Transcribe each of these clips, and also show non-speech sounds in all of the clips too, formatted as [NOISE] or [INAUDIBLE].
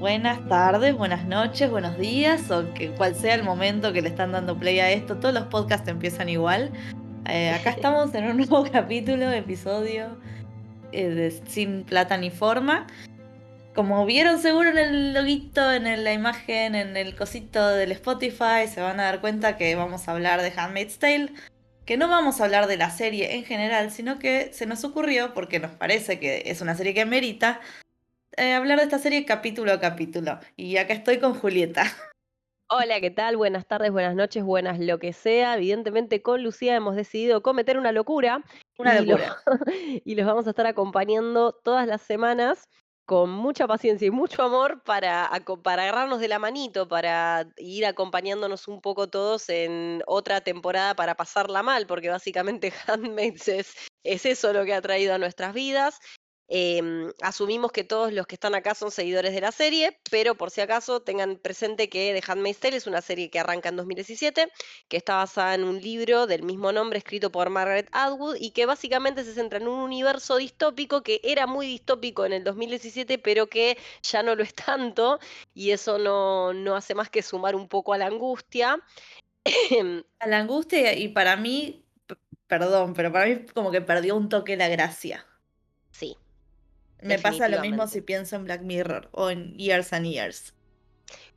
buenas tardes, buenas noches, buenos días, o que cual sea el momento que le están dando play a esto. Todos los podcasts empiezan igual. Eh, acá [LAUGHS] estamos en un nuevo [LAUGHS] capítulo, episodio eh, de Sin Plata ni Forma. Como vieron seguro en el loguito, en la imagen, en el cosito del Spotify, se van a dar cuenta que vamos a hablar de Handmaid's Tale. Que no vamos a hablar de la serie en general, sino que se nos ocurrió, porque nos parece que es una serie que merita, eh, hablar de esta serie capítulo a capítulo. Y acá estoy con Julieta. Hola, ¿qué tal? Buenas tardes, buenas noches, buenas lo que sea. Evidentemente con Lucía hemos decidido cometer una locura. Una locura. [LAUGHS] y los vamos a estar acompañando todas las semanas con mucha paciencia y mucho amor para, para agarrarnos de la manito, para ir acompañándonos un poco todos en otra temporada para pasarla mal, porque básicamente [LAUGHS] Handmaids es, es eso lo que ha traído a nuestras vidas. Em, asumimos que todos los que están acá son seguidores de la serie, pero por si acaso tengan presente que The Handmaid's Tale es una serie que arranca en 2017, que está basada en un libro del mismo nombre escrito por Margaret Atwood y que básicamente se centra en un universo distópico que era muy distópico en el 2017, pero que ya no lo es tanto y eso no, no hace más que sumar un poco a la angustia. a la angustia y para mí, perdón, pero para mí como que perdió un toque la gracia. Sí, me pasa lo mismo si pienso en Black Mirror o en Years and Years.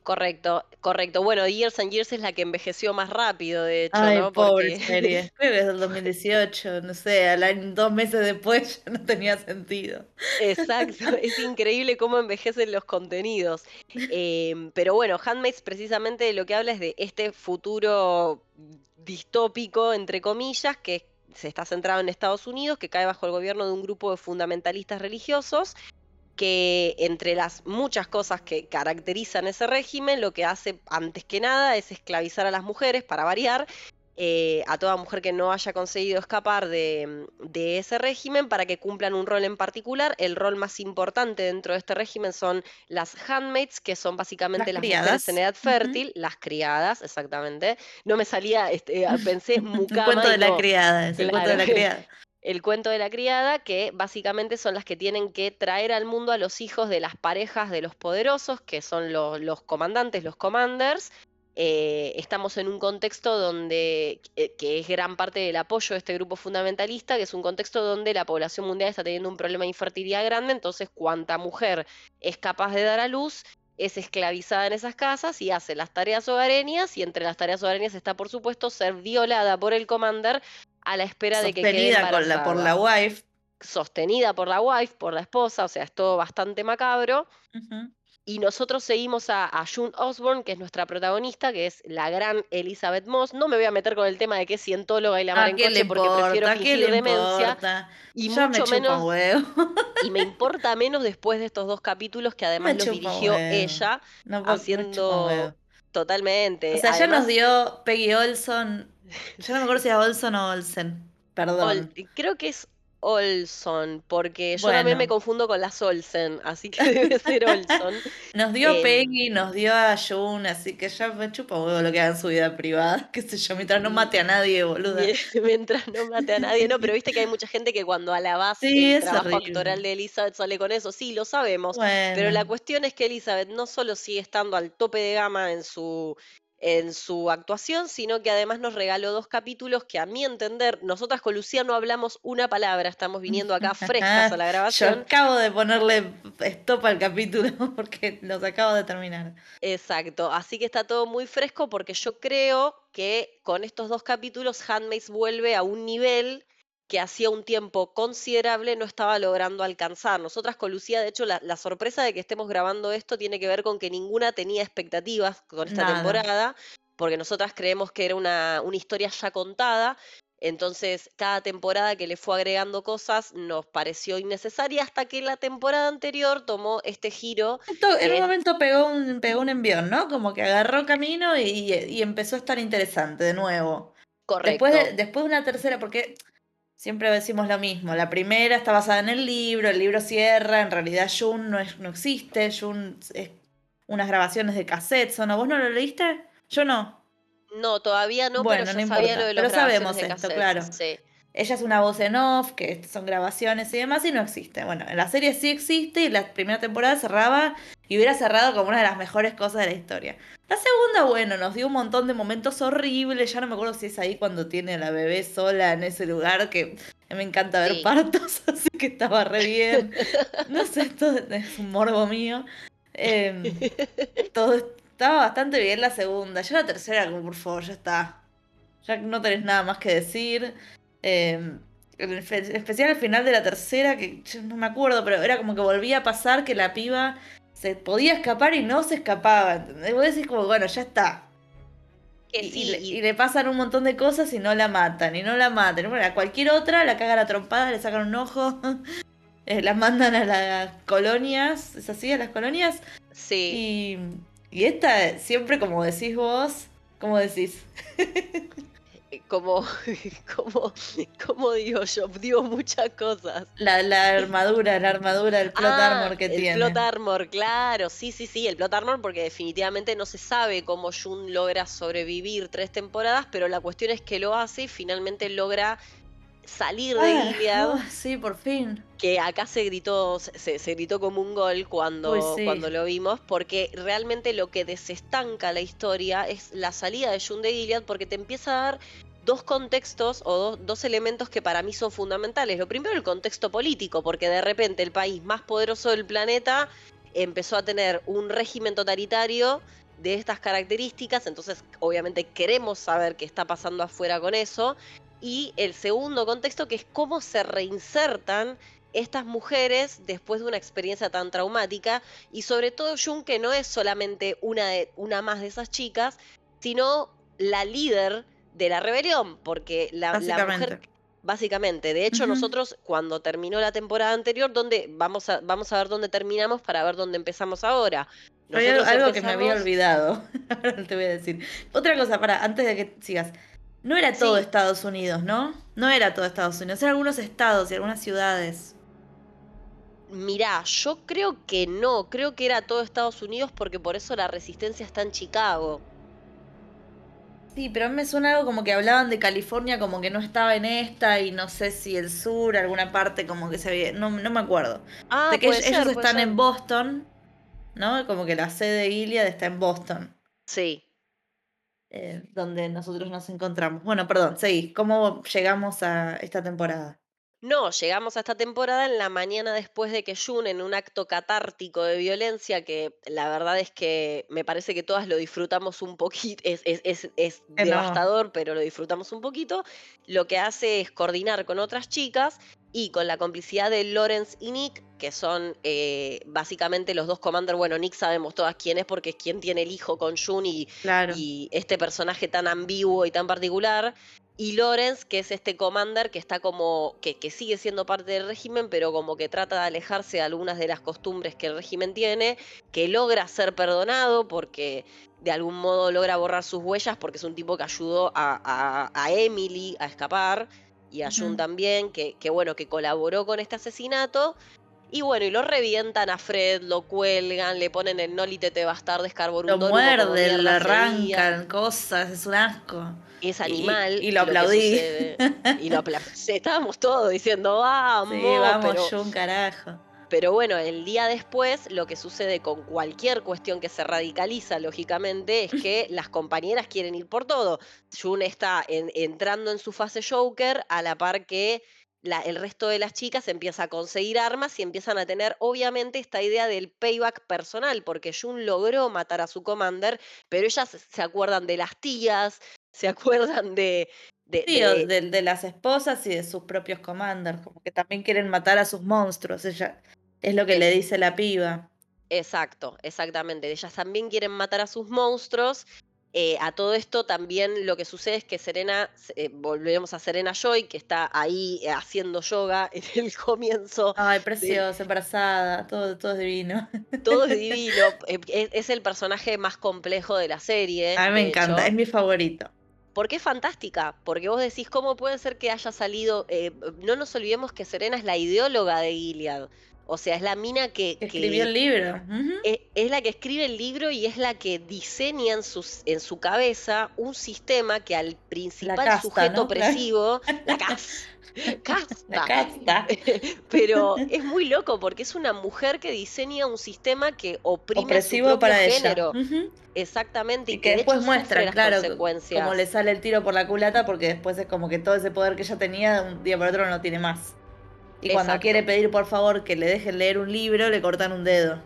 Correcto, correcto. Bueno, Years and Years es la que envejeció más rápido, de hecho, Ay, pobre serie. [LAUGHS] Creo que es del 2018, no sé, al dos meses después ya no tenía sentido. Exacto, [LAUGHS] es increíble cómo envejecen los contenidos. Em, pero bueno, Handmaids precisamente lo que habla es de este futuro distópico, entre comillas, que se está centrado en Estados Unidos, que cae bajo el gobierno de un grupo de fundamentalistas religiosos, que entre las muchas cosas que caracterizan ese régimen, lo que hace antes que nada es esclavizar a las mujeres, para variar, eh, a toda mujer que no haya conseguido escapar de, ese régimen para que cumplan un rol en particular. El rol más importante dentro de este régimen son las handmaids, que son básicamente las, mujeres en edad fértil, las criadas, exactamente. No me salía, este, pensé [LAUGHS] mucama. el cuento de la criada, el cuento de la criada. El cuento de la criada, que básicamente son las que tienen que traer al mundo a los hijos de las parejas de los poderosos, que son los comandantes, los commanders, eh, estamos en un contexto donde, eh, que es gran parte del apoyo de este grupo fundamentalista, que es un contexto donde la población mundial está teniendo un problema de infertilidad grande, entonces cuanta mujer es capaz de dar a luz es esclavizada en esas casas y hace las tareas hogareñas y entre las tareas hogareñas está por supuesto ser violada por el commander a la espera de que quede embarazada. por la wife. Sostenida por la wife, por la esposa, o sea, es todo bastante macabro. Y nosotros seguimos a, June Osborne, que es nuestra protagonista, que es la gran Elizabeth Moss. No me voy a meter con el tema de que es cientóloga y la mar en coche porque prefiero fingir demencia. Y mucho menos. y me importa [LAUGHS] menos después de estos dos capítulos que además los dirigió ella, haciendo totalmente. O sea, ya nos dio Peggy Olson. Yo no me acuerdo si era Olson o Olsen. Perdón. creo que es Olson, porque yo también me confundo con las Olsen, así que [LAUGHS] debe ser Olson. [LAUGHS] nos dio em, Peggy, nos dio a June, así que ya me chupa huevo lo que haga en su vida privada, [LAUGHS] qué sé yo, mientras no mate a nadie, boludo. mientras no mate a nadie, no, pero viste que hay mucha gente que cuando alabas el trabajo actoral de Elizabeth sale con eso, sí, lo sabemos, pero la cuestión es que Elizabeth no solo sigue estando al tope de gama en su en su actuación, sino que además nos regaló dos capítulos que a mi entender, nosotras con Lucía no hablamos una palabra, estamos viniendo acá [LAUGHS] frescas a la grabación. Yo acabo de ponerle stop al capítulo [LAUGHS] porque los acabo de terminar. Exacto, así que está todo muy fresco porque yo creo que con estos dos capítulos Handmaid's vuelve a un nivel que hacía un tiempo considerable no estaba logrando alcanzar. Nosotras con Lucía, de hecho, la, sorpresa de que estemos grabando esto tiene que ver con que ninguna tenía expectativas con esta temporada, porque nosotras creemos que era una, una historia ya contada. Entonces, cada temporada que le fue agregando cosas nos pareció innecesaria hasta que la temporada anterior tomó este giro. en un momento pegó un, pegó un envión, ¿no? Como que agarró camino y, y empezó a estar interesante de nuevo. Correcto. Después después de una tercera, porque Siempre decimos lo mismo. La primera está basada en el libro, el libro cierra, en realidad Jun no, es, no existe, Jun es unas grabaciones de cassette, ¿no? ¿Vos no lo leíste? Yo no. No, todavía no, pero yo sabía lo de los Pero sabemos esto, claro. Ella es una voz en off, que son grabaciones y demás, y no existe. Bueno, en la serie sí existe y la primera temporada cerraba y hubiera cerrado como una de las mejores cosas de la historia. La segunda, bueno, nos dio un montón de momentos horribles. Ya no me acuerdo si es ahí cuando tiene a la bebé sola en ese lugar, que me encanta ver partos, [LAUGHS] así que estaba re bien. No sé, esto es un morbo mío. Em, todo estaba bastante bien la segunda. Ya la tercera, como por favor, ya está. Ya no tenés nada más que decir. Eh, en especial al final de la tercera, que no me acuerdo, pero era como que volvía a pasar que la piba se podía escapar y no se escapaba. ¿entendés? Vos decís como, bueno, ya está. y, le, pasan un montón de cosas y no la matan, y no la matan. Bueno, a cualquier otra la caga la trompada, le sacan un ojo, [LAUGHS] eh, la mandan a las colonias, ¿es así? A las colonias. Sí. Y, y esta, siempre como decís vos, ¿cómo decís? [LAUGHS] como, [LAUGHS] como, como digo yo, digo muchas cosas. La, la armadura, la armadura, el plot ah, armor que tiene. El plot armor, claro, sí, sí, sí, el plot armor porque definitivamente no se sabe cómo Jun logra sobrevivir tres temporadas, pero la cuestión es que lo hace y finalmente logra salir de ah, Gilead. Oh, sí, por fin. Que acá se gritó, se, gritó como un gol cuando, cuando lo vimos, porque realmente lo que desestanca la historia es la salida de Jun de Gilead, porque te empieza a dar dos contextos o dos, elementos que para mí son fundamentales. Lo primero, el contexto político, porque de repente el país más poderoso del planeta empezó a tener un régimen totalitario de estas características, entonces obviamente queremos saber qué está pasando afuera con eso. Y el segundo contexto, que es cómo se reinsertan estas mujeres después de una experiencia tan traumática y sobre todo Jun que no es solamente una, de, una más de esas chicas, sino la líder de la rebelión, porque la, mujer básicamente. De hecho, nosotros cuando terminó la temporada anterior, donde vamos a vamos a ver dónde terminamos para ver dónde empezamos ahora. algo que me había olvidado. [LAUGHS] Ahora te voy a decir. Otra cosa, para antes de que sigas. No era todo Estados Unidos, ¿no? No era todo Estados Unidos, eran algunos estados y algunas ciudades. Mirá, yo creo que no, creo que era todo Estados Unidos porque por eso la resistencia está en Chicago. Sí, pero a mí me suena algo como que hablaban de California como que no estaba en esta y no sé si el sur, alguna parte como que se había... No, no me acuerdo. Ah, de que ellos, están en Boston, ¿no? Como que la sede de Iliad está en Boston. Sí. Eh, donde nosotros nos encontramos. Bueno, perdón, seguí. ¿Cómo llegamos a esta temporada? No, llegamos a esta temporada en la mañana después de que Jun, en un acto catártico de violencia, que la verdad es que me parece que todas lo disfrutamos un poquito, es, es, es, devastador, pero lo disfrutamos un poquito, lo que hace es coordinar con otras chicas y con la complicidad de Lawrence y Nick, que son eh, básicamente los dos commanders. Bueno, Nick sabemos todas quién es porque es quien tiene el hijo con Jun y, y este personaje tan ambiguo y tan particular y Lawrence, que es este commander que está como, que, que, sigue siendo parte del régimen, pero como que trata de alejarse de algunas de las costumbres que el régimen tiene, que logra ser perdonado porque de algún modo logra borrar sus huellas porque es un tipo que ayudó a, a, Emily a escapar y a Jun también, que, que bueno, que colaboró con este asesinato. Y bueno, y lo revientan a Fred, lo cuelgan, le ponen el nolitete bastardes carborundo. Lo muerden, le arrancan cosas, es un asco es animal. Y, lo aplaudí. y lo aplaudí. [LAUGHS] Estábamos todos diciendo, vamos. Sí, vamos, yo un carajo. Pero bueno, el día después lo que sucede con cualquier cuestión que se radicaliza, lógicamente, es que [LAUGHS] las compañeras quieren ir por todo. Jun está entrando en su fase Joker a la par que el resto de las chicas empieza a conseguir armas y empiezan a tener obviamente esta idea del payback personal, porque Jun logró matar a su commander, pero ellas se acuerdan de las tías, se [LAUGHS] acuerdan de... De, de... las esposas y de sus propios commanders, como que también quieren matar a sus monstruos, ella es lo que le dice la piba. Exacto, exactamente. Ellas también quieren matar a sus monstruos eh, a todo esto también lo que sucede es que Serena, eh, volvemos a Serena Joy, que está ahí eh, haciendo yoga [LAUGHS] en el comienzo. Ay, preciosa, embarazada, todo, todo es divino. Todo es [LAUGHS] divino. es, el personaje más complejo de la serie. A mí me encanta, es mi favorito. Porque es fantástica, porque vos decís, ¿cómo puede ser que haya salido? no nos olvidemos que Serena es la ideóloga de Gilead. O sea, es la mina que... Que escribió el libro. Ujú. es, es la que escribe el libro y es la que diseña en, sus, en su cabeza un sistema que al principal casta, sujeto opresivo, [LAUGHS] la cas- casta, La casta. [LAUGHS] pero es muy loco porque es una mujer que diseña un sistema que oprime su Opresivo propio para género. ella. Exactamente. Y que de después hecho las claro, como le sale el tiro por la culata, porque después es como que todo ese poder que ella tenía, de un día para otro no lo tiene más. Y cuando quiere pedir por favor que le dejen leer un libro, le cortan un dedo.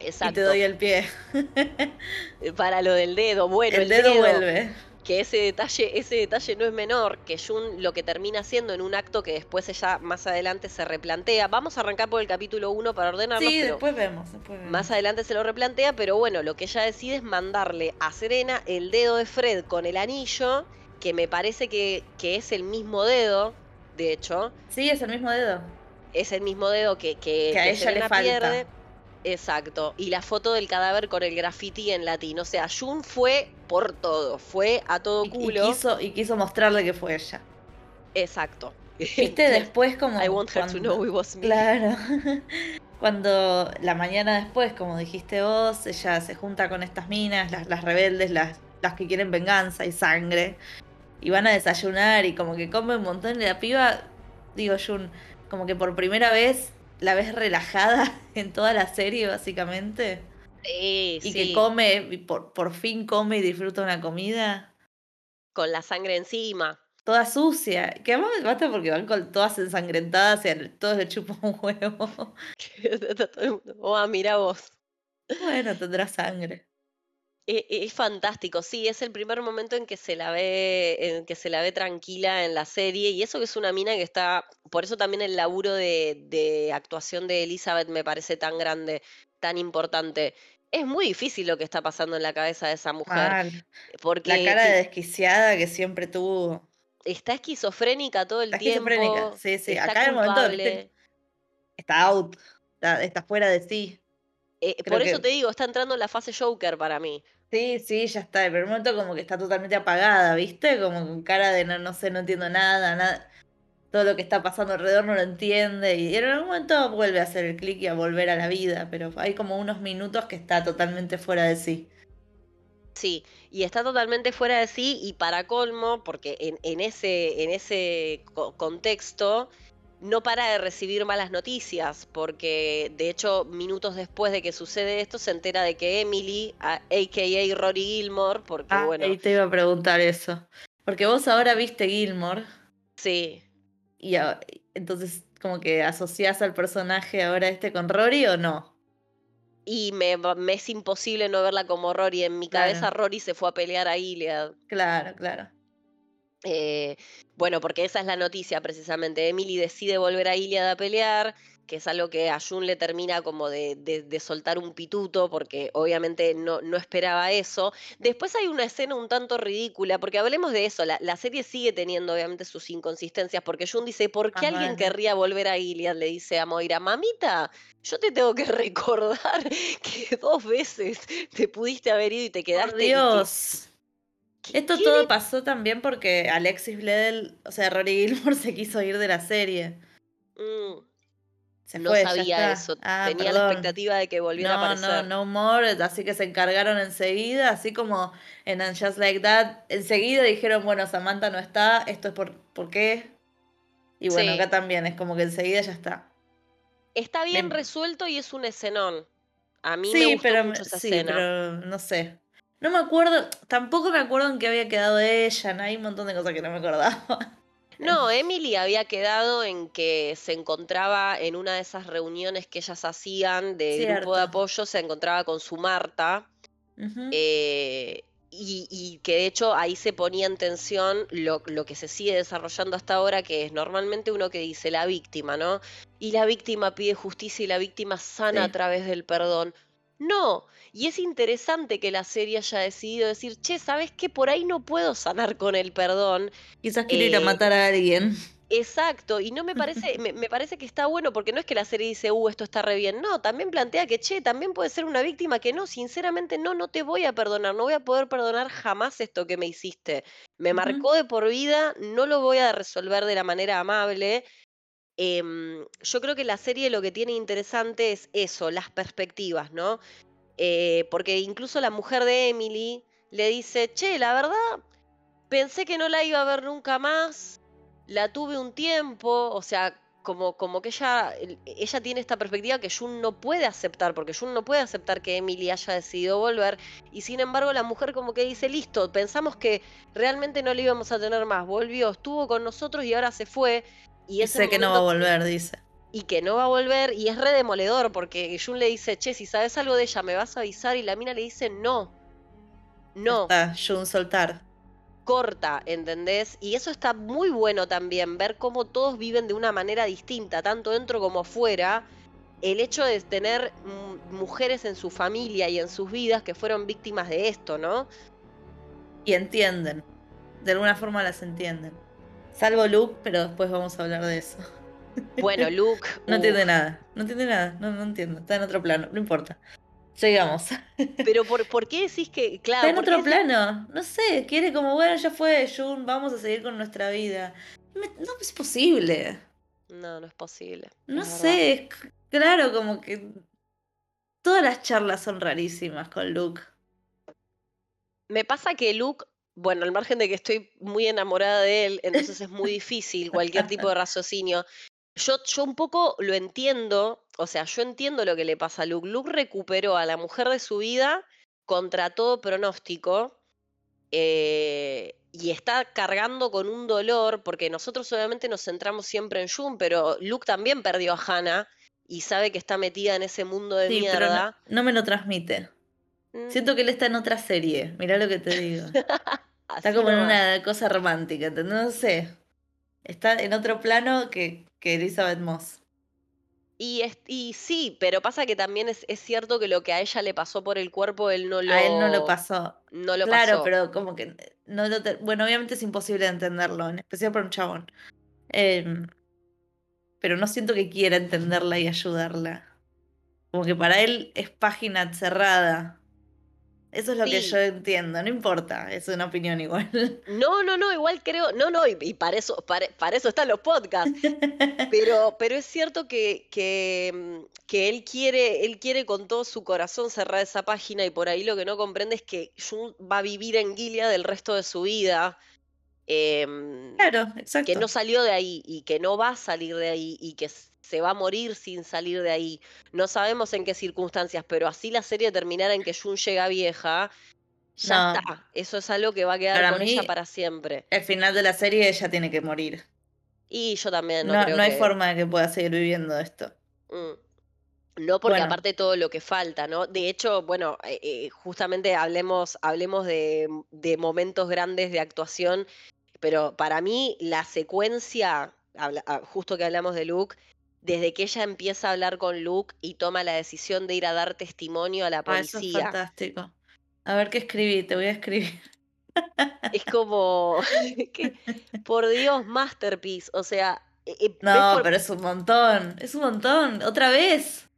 Y Exacto. te doy el pie. Para lo del dedo, bueno, el, dedo, vuelve. que ese detalle, ese detalle no es menor, que Jun lo que termina haciendo en un acto que después ella más adelante se replantea. Vamos a arrancar por el capítulo 1 para ordenarlo, Sí, después vemos, después vemos. más adelante se lo replantea, pero bueno, lo que ella decide es mandarle a Serena el dedo de Fred con el anillo, que me parece que, que es el mismo dedo, de hecho, Sí, es el mismo dedo. es el mismo dedo que, que, Que a que ella le falta. pierde. Exacto, y la foto del cadáver con el graffiti en latín. O sea, Jun fue por todo, fue a todo Y, y culo. quiso, y quiso mostrarle que fue ella. Exacto. Viste, [LAUGHS] después como... I want her to know it was me. Claro. [LAUGHS] Cuando la mañana después, como dijiste vos, ella se junta con estas minas, las, las rebeldes, las, las que quieren venganza y sangre, y van a desayunar y como que come un montón y la piba, digo Jun, como que por primera vez la ves relajada [LAUGHS] en toda la serie básicamente, Sí, y sí, que come, y por, por fin come y disfruta una comida. con la sangre encima. Toda sucia, que además me mata porque van con todas ensangrentadas y todos le chupan un huevo. [LAUGHS] Oh, mira vos. Bueno, tendrá sangre. E- e- Es fantástico, sí, es el primer momento en que se la ve, en que se la ve tranquila en la serie, y eso que es una mina que está, por eso también el laburo de, de actuación de Elizabeth me parece tan grande, tan importante. Es muy difícil lo que está pasando en la cabeza de esa mujer, Mal. porque La cara de desquiciada que siempre tuvo. está esquizofrénica todo el Está tiempo, esquizofrénica. Sí, sí. está Acá en el momento, está out. Está, está fuera de sí. Eh, por eso te digo, está entrando en la fase Joker para mí. Sí, sí, ya está. El momento como que está totalmente apagada, ¿viste? Como con cara de no, no sé, no entiendo nada, nada. Todo lo que está pasando alrededor no lo entiende. Y en algún momento vuelve a hacer el clic y a volver a la vida. Pero hay como unos minutos que está totalmente fuera de sí. Sí, y está totalmente fuera de sí y para colmo, porque en, en ese, en ese co- contexto no para de recibir malas noticias, porque de hecho minutos después de que sucede esto se entera de que Emily, a- aka Rory Gilmore, porque Ah, bueno, ahí te iba a preguntar eso. Porque vos ahora viste Gilmore. sí, Y entonces, como que asociás al personaje ahora este con Rory o no? y me, es imposible no verla como Rory, en mi cabeza Claro. Rory se fue a pelear a Gilead. Claro, claro. Eh, bueno, porque esa es la noticia precisamente. Emily decide volver a Iliad a pelear, que es algo que a Jun le termina como de, de- de soltar un pituto, porque obviamente no, no esperaba eso. Después hay una escena un tanto ridícula, porque hablemos de eso, la, la serie sigue teniendo obviamente sus inconsistencias, porque Jun dice, ¿por qué Ah, alguien querría volver a Iliad? Le dice a Moira, mamita, yo te tengo que [LAUGHS] recordar que dos veces te pudiste haber ido y te quedaste... Por Dios. ¿Qué- Esto qué todo pasó también porque Alexis Bledel, o sea, Rory Gilmore [LAUGHS] se quiso ir de la serie. Mm. Se No fue, sabía eso. Ah, Tenía la expectativa de que volviera a No, aparecer. no, no more, así que se encargaron enseguida, así como en And Just Like That, enseguida dijeron, bueno, Samantha no está, esto es por, ¿por qué? Y bueno, Sí. acá también, es como que enseguida ya está. Está bien Me- resuelto y es un escenón. A mí me Sí, gustó pero, mucho esa sí, escena. pero no sé. No me acuerdo, tampoco me acuerdo en qué había quedado ella, ¿no? hay un montón de cosas que no me acordaba. [LAUGHS] No, Emily había quedado en que se encontraba en una de esas reuniones que ellas hacían de grupo de apoyo, se encontraba con su Marta. Eh, y, y que de hecho ahí se ponía en tensión lo, lo que se sigue desarrollando hasta ahora, que es normalmente uno que dice la víctima, ¿no? Y la víctima pide justicia y la víctima sana Sí. a través del perdón. No, y es interesante que la serie haya decidido decir, che, ¿sabes qué? Por ahí no puedo sanar con el perdón. Quizás quiero ir a eh, matar a alguien. Exacto, y no me parece, me, me parece que está bueno porque no es que la serie dice, uh, esto está re bien, no, también plantea que, che, también puede ser una víctima que no, sinceramente no, no te voy a perdonar, no voy a poder perdonar jamás esto que me hiciste. Me marcó de por vida, no lo voy a resolver de la manera amable. Em, yo creo que la serie lo que tiene interesante es eso, las perspectivas, ¿no? Eh, porque incluso la mujer de Emily le dice, che, la verdad, pensé que no la iba a ver nunca más, la tuve un tiempo, o sea, como, como que ella, ella tiene esta perspectiva que Jun no puede aceptar, porque Jun no puede aceptar que Emily haya decidido volver, y sin embargo la mujer como que dice, listo, pensamos que realmente no le íbamos a tener más, volvió, estuvo con nosotros y ahora se fue. Y sé que no va a volver, dice. Y que no va a volver, y es re demoledor, porque Jun le dice, che, si sabes algo de ella, me vas a avisar, y la mina le dice, no. No. Está, Jun soltar corta, ¿entendés? Y eso está muy bueno también, ver cómo todos viven de una manera distinta, tanto dentro como fuera. El hecho de tener mujeres en su familia y en sus vidas que fueron víctimas de esto, ¿no? Y entienden. De alguna forma las entienden. Salvo Luke, pero después vamos a hablar de eso. Bueno, [LAUGHS] Luke. no entiende nada. No entiende nada. No, no entiendo. Está en otro plano. No importa. Llegamos. [LAUGHS] Pero por, ¿por qué decís que, claro, Está en otro plano. No sé, quiere como, bueno, ya fue, Jun, vamos a seguir con nuestra vida. No es posible. No, no es posible. No sé, claro, como que todas las charlas son rarísimas con Luke. Me pasa que Luke, bueno, al margen de que estoy muy enamorada de él, entonces es muy difícil cualquier tipo de raciocinio. Yo, yo un poco lo entiendo, o sea, yo entiendo lo que le pasa a Luke. Luke recuperó a la mujer de su vida contra todo pronóstico eh, y está cargando con un dolor, porque nosotros obviamente nos centramos siempre en June, pero Luke también perdió a Hannah y sabe que está metida en ese mundo de mierda. no, me lo transmite. Siento que él está en otra serie, mirá lo que te digo. [LAUGHS] está como en una cosa romántica, no sé. Está en otro plano que que Elizabeth Moss. Y, y sí, pero pasa que también es, cierto que lo que a ella le pasó por el cuerpo, él no lo... A él no lo pasó. No lo claro, pero como que... No bueno, obviamente es imposible entenderlo, en especial por un chabón. Em, pero no siento que quiera entenderla y ayudarla. Como que para él es página cerrada. Eso es lo que yo entiendo, no importa, es una opinión igual. [LAUGHS] No, no, no, igual creo, no, no, y, para, eso, para, eso están los podcasts. Pero, pero es cierto que, que, mm, que, él, quiere, él quiere con todo su corazón cerrar esa página y por ahí lo que no comprende es que Jun va a vivir en Gilead del resto de su vida. Em, claro, exacto. Que no salió de ahí y que no va a salir de ahí y que se va a morir sin salir de ahí. No sabemos en qué circunstancias, pero así la serie terminara en que Jun llega vieja, ya está. Eso es algo que va a quedar con ella para siempre. El final de la serie ella tiene que morir. Y yo también no, no creo No hay forma de que pueda seguir viviendo esto. Mm. No, porque aparte todo lo que falta, ¿no? De hecho, bueno, eh, eh, justamente hablemos, hablemos de, de momentos grandes de actuación, pero para mí la secuencia, ah, justo que hablamos de Luke, desde que ella empieza a hablar con Luke y toma la decisión de ir a dar testimonio a la policía. Ah, eso es fantástico. A ver qué escribí, te voy a escribir. Es como, [LAUGHS] por Dios, masterpiece. O sea, eh, eh, no, pero es un montón, es un montón. Otra vez.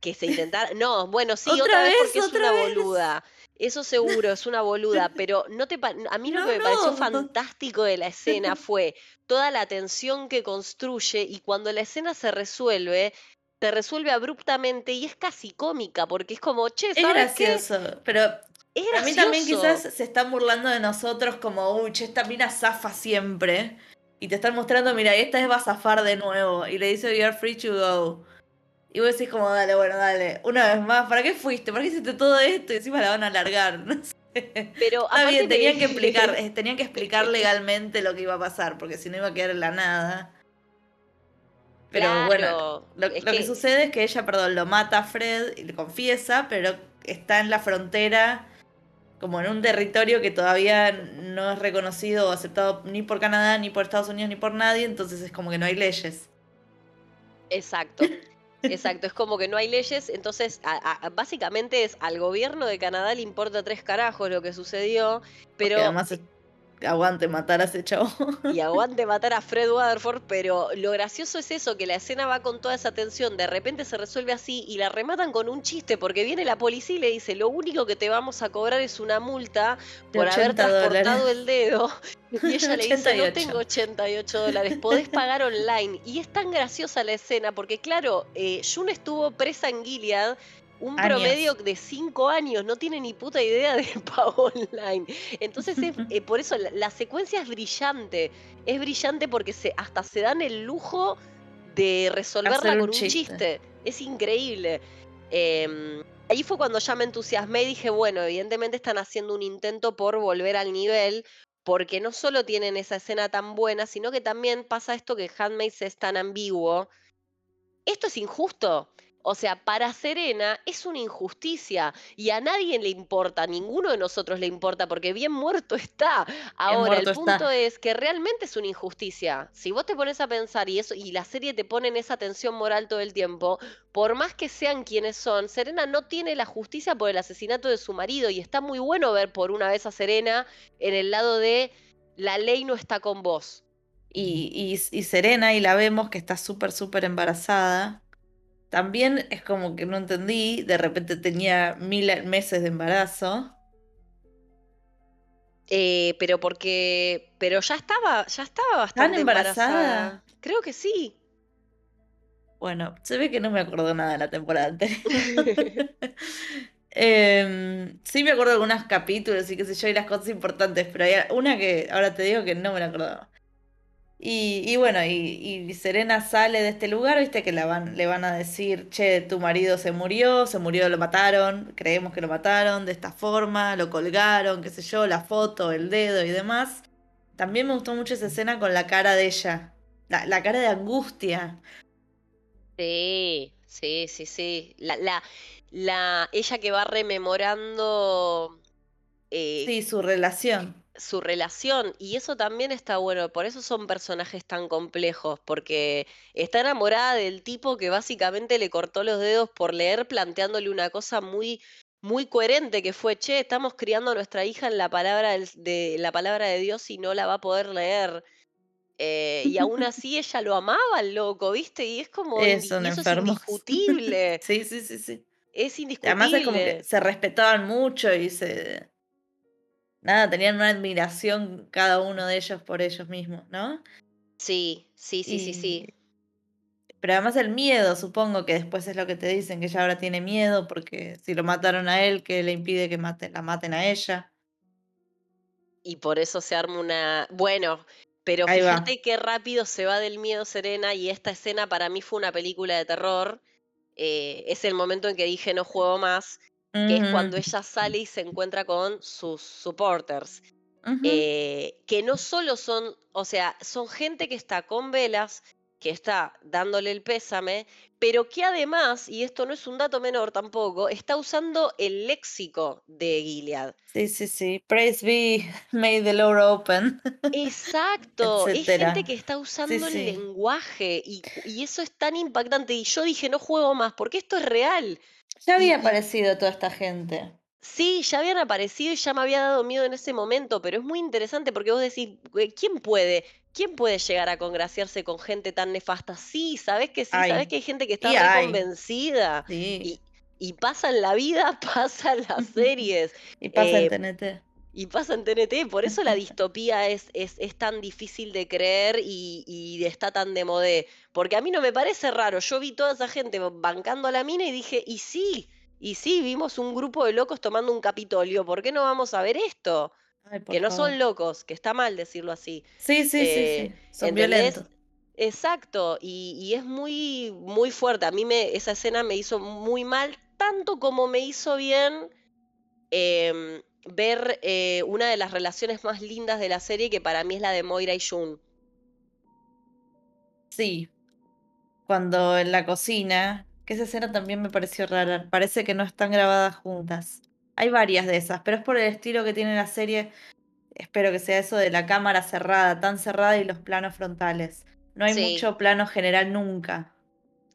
Que se intentara. No, bueno, sí, otra, vez, porque es una boluda. Eso seguro, es una boluda, [LAUGHS] pero no te a mí lo que me pareció fantástico de la escena [LAUGHS] fue toda la tensión que construye y cuando la escena se resuelve, se resuelve abruptamente y es casi cómica porque es como, che, ¿sabes Es gracioso, pero a mí también quizás se están burlando de nosotros como, uy, che, esta mina zafa siempre. Y te están mostrando, mira, esta vez va a zafar de nuevo. Y le dice, you're free to go. Y vos decís como, dale, bueno, dale, una vez más, ¿para qué fuiste? ¿Para qué hiciste todo esto? Y encima la van a alargar, [LAUGHS] no sé. Pero Está bien, tenían que explicar, eh, tenían que explicar legalmente lo que iba a pasar, porque si no iba a quedar en la nada. Pero bueno, lo, que... sucede es que ella, perdón, lo mata a Fred y le confiesa, pero está en la frontera, como en un territorio que todavía no es reconocido o aceptado ni por Canadá, ni por Estados Unidos, ni por nadie, entonces es como que no hay leyes. Exacto. Exacto, es como que no hay leyes, entonces básicamente es al gobierno de Canadá le importa tres carajos lo que sucedió, pero... además aguante matar a ese chavo. Y aguante matar a Fred Waterford, pero lo gracioso es eso, que la escena va con toda esa tensión, de repente se resuelve así y la rematan con un chiste, porque viene la policía y le dice, lo único que te vamos a cobrar es una multa por haber transportado el dedo. [LAUGHS] Y ella le dice, no tengo 88 dólares, podés pagar online. Y es tan graciosa la escena, porque claro, eh, June estuvo presa en Gilead un promedio de cinco años, no tiene ni puta idea del [LAUGHS] pago online. Entonces, [LAUGHS] eh, por eso la, secuencia es brillante. Es brillante porque se, hasta se dan el lujo de resolverla con un chiste. Es increíble. Em, ahí fue cuando ya me entusiasmé y dije, bueno, evidentemente están haciendo un intento por volver al nivel, porque no solo tienen esa escena tan buena, sino que también pasa esto que Handmaid es tan ambiguo. Esto es injusto. O sea, para Serena es una injusticia y a nadie le importa, a ninguno de nosotros le importa porque bien muerto está. Ahora, el punto es que realmente es una injusticia. Si vos te pones a pensar y eso y la serie te pone en esa tensión moral todo el tiempo, por más que sean quienes son, Serena no tiene la justicia por el asesinato de su marido y está muy bueno ver por una vez a Serena en el lado de la ley no está con vos. Y, y, y Serena, y la vemos que está súper, súper embarazada también es como que no entendí, de repente tenía mil meses de embarazo. Eh, pero porque. Pero ya estaba, ya estaba bastante embarazada? Creo que sí. Bueno, se ve que no me acuerdo nada de la temporada anterior. [LAUGHS] [LAUGHS] Em, sí me acuerdo de algunos capítulos y qué sé yo, y las cosas importantes, pero hay una que ahora te digo que no me la acordaba. Y, bueno, y, Serena sale de este lugar, viste que la van, le van a decir, che, tu marido se murió, se murió, lo mataron, creemos que lo mataron de esta forma, lo colgaron, qué sé yo, la foto, el dedo y demás. También me gustó mucho esa escena con la cara de ella, la, cara de angustia. Sí, sí, sí, sí. La, la, la, ella que va rememorando... Eh, sí, su relación su relación y eso también está bueno, por eso son personajes tan complejos, porque está enamorada del tipo que básicamente le cortó los dedos por leer planteándole una cosa muy muy coherente que fue, che, estamos criando a nuestra hija en la palabra de la palabra de Dios y no la va a poder leer. Eh, y aún [LAUGHS] así ella lo amaba al loco, ¿viste? Y es como es eso es indiscutible. [LAUGHS] sí, sí, sí, sí. Es indiscutible. Además es como que se respetaban mucho y se nada, tenían una admiración cada uno de ellos por ellos mismos, ¿no? Sí, sí, sí, sí, sí. Pero además el miedo, supongo que después es lo que te dicen, que ella ahora tiene miedo porque si lo mataron a él, que le impide que mate, la maten a ella. Y por eso se arma una... Bueno, pero fíjate qué rápido se va del miedo Serena y esta escena para mí fue una película de terror. Eh, es el momento en que dije no juego más que es cuando ella sale y se encuentra con sus supporters. Eh, que no solo son, o sea, son gente que está con velas, que está dándole el pésame, pero que además, y esto no es un dato menor tampoco, está usando el léxico de Gilead. Sí, sí, sí. Praise [LAUGHS] be, may the Lord open. [LAUGHS] Exacto. es gente que está usando el lenguaje y, y, eso es tan impactante. Y yo dije, no juego más, porque esto es real. Ya había aparecido toda esta gente. Sí, ya habían aparecido y ya me había dado miedo en ese momento, pero es muy interesante porque vos decís, ¿quién puede? ¿Quién puede llegar a congraciarse con gente tan nefasta? Sí, sabés que sí, sabés que hay gente que está muy convencida. Y, y pasa en la vida, [LAUGHS] pasa en las [LAUGHS] series. y pasa en TNT. Y pasa en TNT, por eso la distopía es, es, es tan difícil de creer y, y, está tan de modé. Porque a mí no me parece raro, yo vi toda esa gente bancando a la mina y dije, y sí, y sí, vimos un grupo de locos tomando un Capitolio, ¿por qué no vamos a ver esto? que no son locos, que está mal decirlo así. Sí, sí, sí, sí, eh, son violentos. Exacto, y, y, es muy, muy fuerte. A mí me, esa escena me hizo muy mal, tanto como me hizo bien eh, ver eh, una de las relaciones más lindas de la serie, que para mí es la de Moira y Jun. Sí. Cuando en la cocina, que esa escena también me pareció rara, parece que no están grabadas juntas. Hay varias de esas, pero es por el estilo que tiene la serie. Espero que sea eso de la cámara cerrada, tan cerrada y los planos frontales. No hay mucho plano general nunca.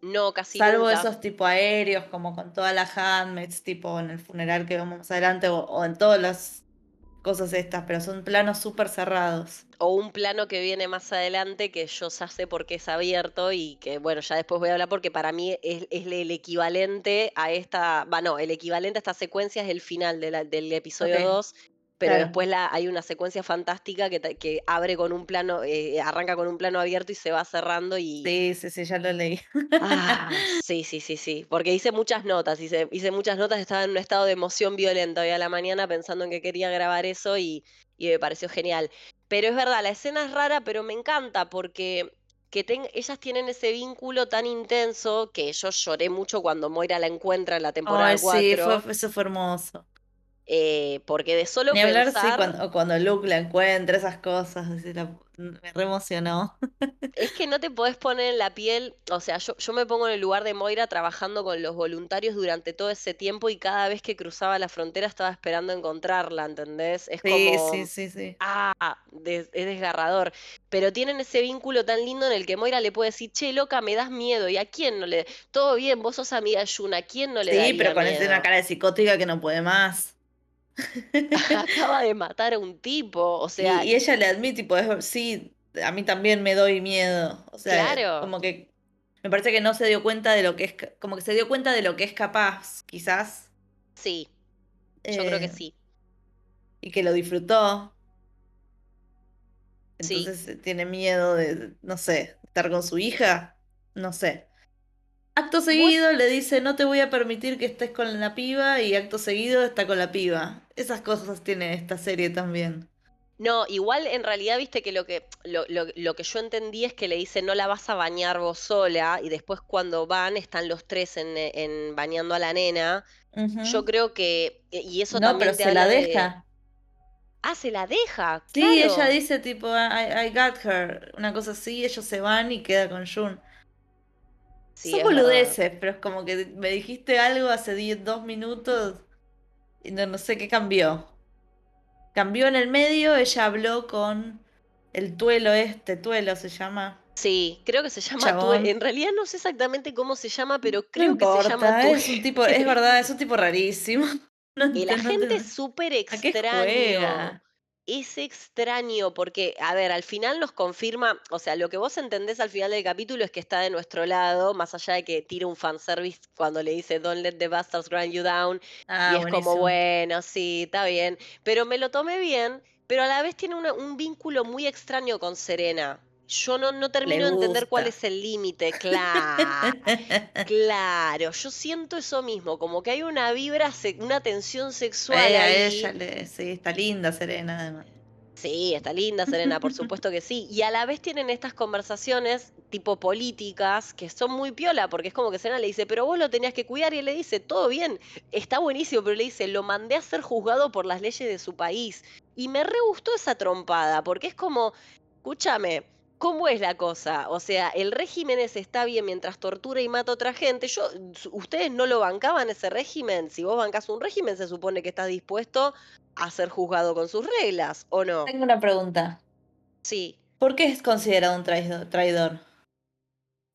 No, casi Salvo esos tipo aéreos, como con toda la handmaids, tipo en el funeral que vamos más adelante, o, en todos los cosas estas, pero son planos súper cerrados. O un plano que viene más adelante que yo ya sé por qué es abierto y que, bueno, ya después voy a hablar porque para mí es, es el equivalente a esta, va, no, el equivalente a esta secuencia es el final de la- del episodio Ok, 2, pero claro. después la, hay una secuencia fantástica que, que abre con un plano, eh, arranca con un plano abierto y se va cerrando y... Sí, sí, sí, ya lo leí. Ah, [LAUGHS] sí, sí, sí, sí, porque hice muchas notas, hice, hice muchas notas, estaba en un estado de emoción violenta hoy a la mañana pensando en que quería grabar eso y, y me pareció genial. Pero es verdad, la escena es rara, pero me encanta porque que ten- ellas tienen ese vínculo tan intenso que yo lloré mucho cuando Moira la encuentra en la temporada Ay, sí, 4, fue, eso fue hermoso. Eh, porque de solo Ni hablar, sí, pensar... cuando, o cuando Luke la encuentra, esas cosas, la- me re emocionó. [LAUGHS] Es que no te podés poner en la piel, o sea, yo, yo me pongo en el lugar de Moira trabajando con los voluntarios durante todo ese tiempo y cada vez que cruzaba la frontera estaba esperando encontrarla, ¿entendés? Es Sí, como, sí, sí, sí. ah, des- es desgarrador. Pero tienen ese vínculo tan lindo en el que Moira le puede decir, che, loca, me das miedo. ¿Y a quién no le? Todo bien, vos sos amiga Yuna, ¿a quién no le Sí, daría pero con miedo? una cara de psicótica que no puede más. [LAUGHS] [LAUGHS] Acaba de matar a un tipo, o sea, y ella le admite, tipo, es- sí, a mí también me doy miedo. O sea, claro, como que me parece que no se dio cuenta de lo que es, como que se dio cuenta de lo que es capaz, quizás, sí, yo creo que eh, sí. y que lo disfrutó. Entonces eh, tiene miedo de, no sé, estar con su hija, no sé. Acto seguido le dice, no te voy a permitir que estés con la piba, y acto seguido está con la piba. Esas cosas tiene esta serie también. No, igual en realidad viste que lo que lo, lo- lo que yo entendí es que le dice no la vas a bañar vos sola y después cuando van están los tres en, eh, en bañando a la nena. Yo creo que y y eso No, también pero te se la de deja. ah se la deja, Sí, ella dice tipo, I, I got her, una cosa así, ellos se van y queda con Jun. Sí, Son boludeces, pero es como que me dijiste algo hace 10, dos minutos y no, no sé qué cambió. Cambió en el medio, ella habló con el tuelo este, tuelo se llama. Sí, creo que se llama en realidad no sé exactamente cómo se llama, pero No creo que se llama es un tipo, es verdad, es un tipo rarísimo. [LAUGHS] No no agente ent- es súper ¿A qué extraño. juega? Es extraño porque, a ver, al final nos confirma, o sea, lo que vos entendés al final del capítulo es que está de nuestro lado, más allá de que tira un fanservice cuando le dice Don't let the bastards grind you down, Ah, y es como, bueno, sí, está bien, pero me lo tomé bien, pero a la vez tiene una- un vínculo muy extraño con Serena. Yo no, no termino de entender cuál es el límite, [LAUGHS] claro. Claro, yo siento eso mismo, como que hay una vibra, una tensión sexual Eh, a ahí. ella le, sí, está linda Serena además. Sí, está linda Serena, por supuesto que sí. Y a la vez tienen estas conversaciones tipo políticas que son muy piola, porque es como que Serena le dice, pero vos lo tenías que cuidar y él le dice, todo bien, está buenísimo, pero le dice, lo mandé a ser juzgado por las leyes de su país. Y me re gustó esa trompada, porque es como, escúchame, ¿cómo es la cosa? O sea, el régimen ese está bien mientras tortura y mata a otra gente. Yo, ustedes no lo bancaban ese régimen. Si vos bancas un régimen, se supone que estás dispuesto a ser juzgado con sus reglas, ¿o no? Tengo una pregunta. Sí, ¿Por qué es considerado un traidor? traidor?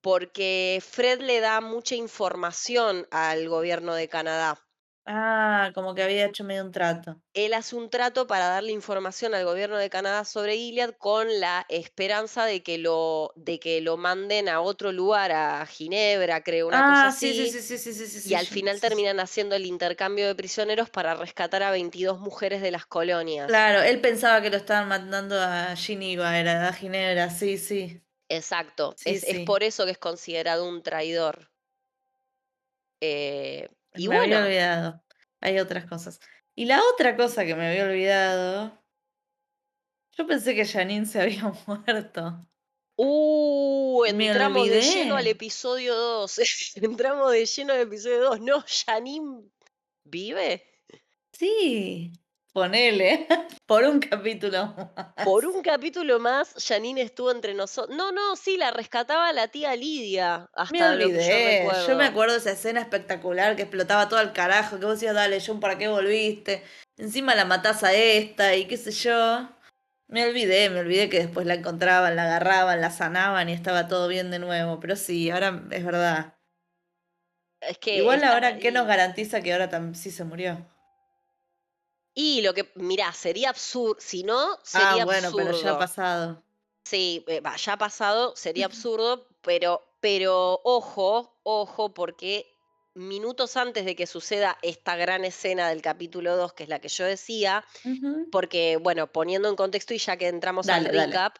porque Fred le da mucha información al gobierno de Canadá. Ah, como que había hecho medio un trato. Él hace un trato para darle información al gobierno de Canadá sobre Gilead con la esperanza de que lo, de que lo manden a otro lugar, a Ginebra, creo, una cosa Ah, sí, sí, así. sí, sí, sí, sí, sí, Y al final sí, terminan haciendo el intercambio de prisioneros para rescatar a 22 mujeres de las colonias. Claro, él pensaba que lo estaban mandando a Geneva, era a Ginebra, sí, sí. Exacto, es, por eso que es considerado un traidor. Eh, y Me había bueno, olvidado. Hay otras cosas. Y la otra cosa que me había olvidado, yo pensé que Janine se [LAUGHS] había muerto. uh, [LAUGHS] entramos de lleno al episodio 2. entramos de lleno al episodio 2. No, Janine vive Sí, ponele, [LAUGHS] por un capítulo por más. un capítulo más. Janine estuvo entre nosotros. No, no, sí, la rescataba la tía Lidia, Me hasta lo que yo olvidé. Yo me acuerdo de esa escena espectacular que explotaba todo al carajo, que vos decías, dale, John, ¿para qué volviste? Encima la matás a esta y qué sé yo. Me olvidé, me olvidé que después la encontraban, la agarraban, la sanaban y estaba todo bien de nuevo. Pero sí, ahora es verdad. Es que Igual ahora, ¿qué nos garantiza que ahora sí se murió? Y lo que, mirá, sería absurdo. Si no, Ah, sería bueno, pero ya ha absurdo. pasado. Sí, eh, va, ya ha pasado, sería absurdo, pero, pero ojo, ojo, porque minutos antes de que suceda esta gran escena del capítulo 2, que es la que yo decía, porque, bueno, poniendo en contexto y ya que entramos Dale, al recap,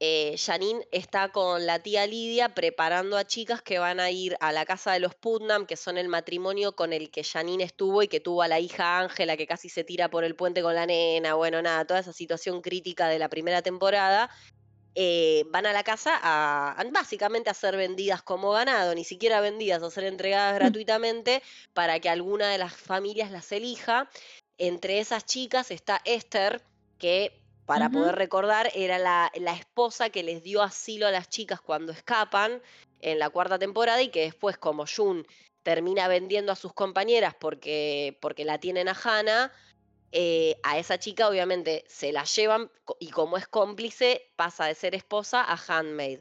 eh, Janine está con la tía Lidia preparando a chicas que van a ir a la casa de los Putnam, que son el matrimonio con el que Janine estuvo y que tuvo a la hija Ángela, que casi se tira por el puente con la nena, bueno, nada, toda esa situación crítica de la primera temporada. eh, van a la casa a, a básicamente a ser vendidas como ganado, ni siquiera vendidas, a ser entregadas gratuitamente para que alguna de las familias las elija. Entre esas chicas está Esther, que para poder recordar era la, la esposa que les dio asilo a las chicas cuando escapan en la cuarta temporada y que después como Jun termina vendiendo a sus compañeras porque, porque la tienen a Hannah, eh, a esa chica obviamente se la llevan y como es cómplice pasa de ser esposa a handmaid.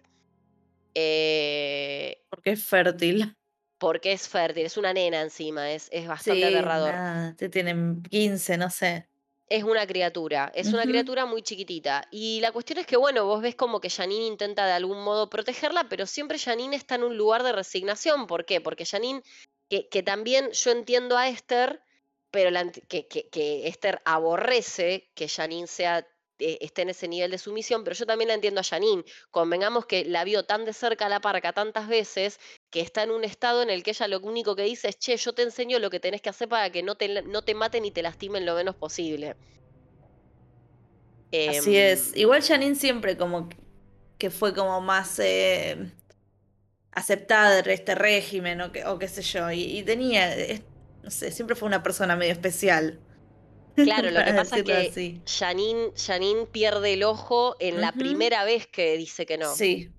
Eh, Porque es fértil. porque es fértil, es una nena encima, es, es bastante Sí, aterrador. nada, te tienen 15, no sé. Es una criatura, es una criatura muy chiquitita. Y la cuestión es que, bueno, vos ves como que Janine intenta de algún modo protegerla, pero siempre Janine está en un lugar de resignación. ¿Por qué? Porque Janine, que, que también yo entiendo a Esther, pero la que- que Esther aborrece que Janine sea, eh, esté en ese nivel de sumisión, pero yo también la entiendo a Janine. Convengamos que la vio tan de cerca a la parca tantas veces que está en un estado en el que ella lo único que dice es, che, yo te enseño lo que tenés que hacer para que no te, no te maten y te lastimen lo menos posible. Así Em, es. Igual Janine siempre como que- fue como más eh, aceptada de este régimen o, que, o qué sé yo. Y, y tenía, es- no sé, siempre fue una persona medio especial. Claro, [LAUGHS] lo que pasa es que así. Janine, Janine pierde el ojo en la primera vez que dice que no. Sí,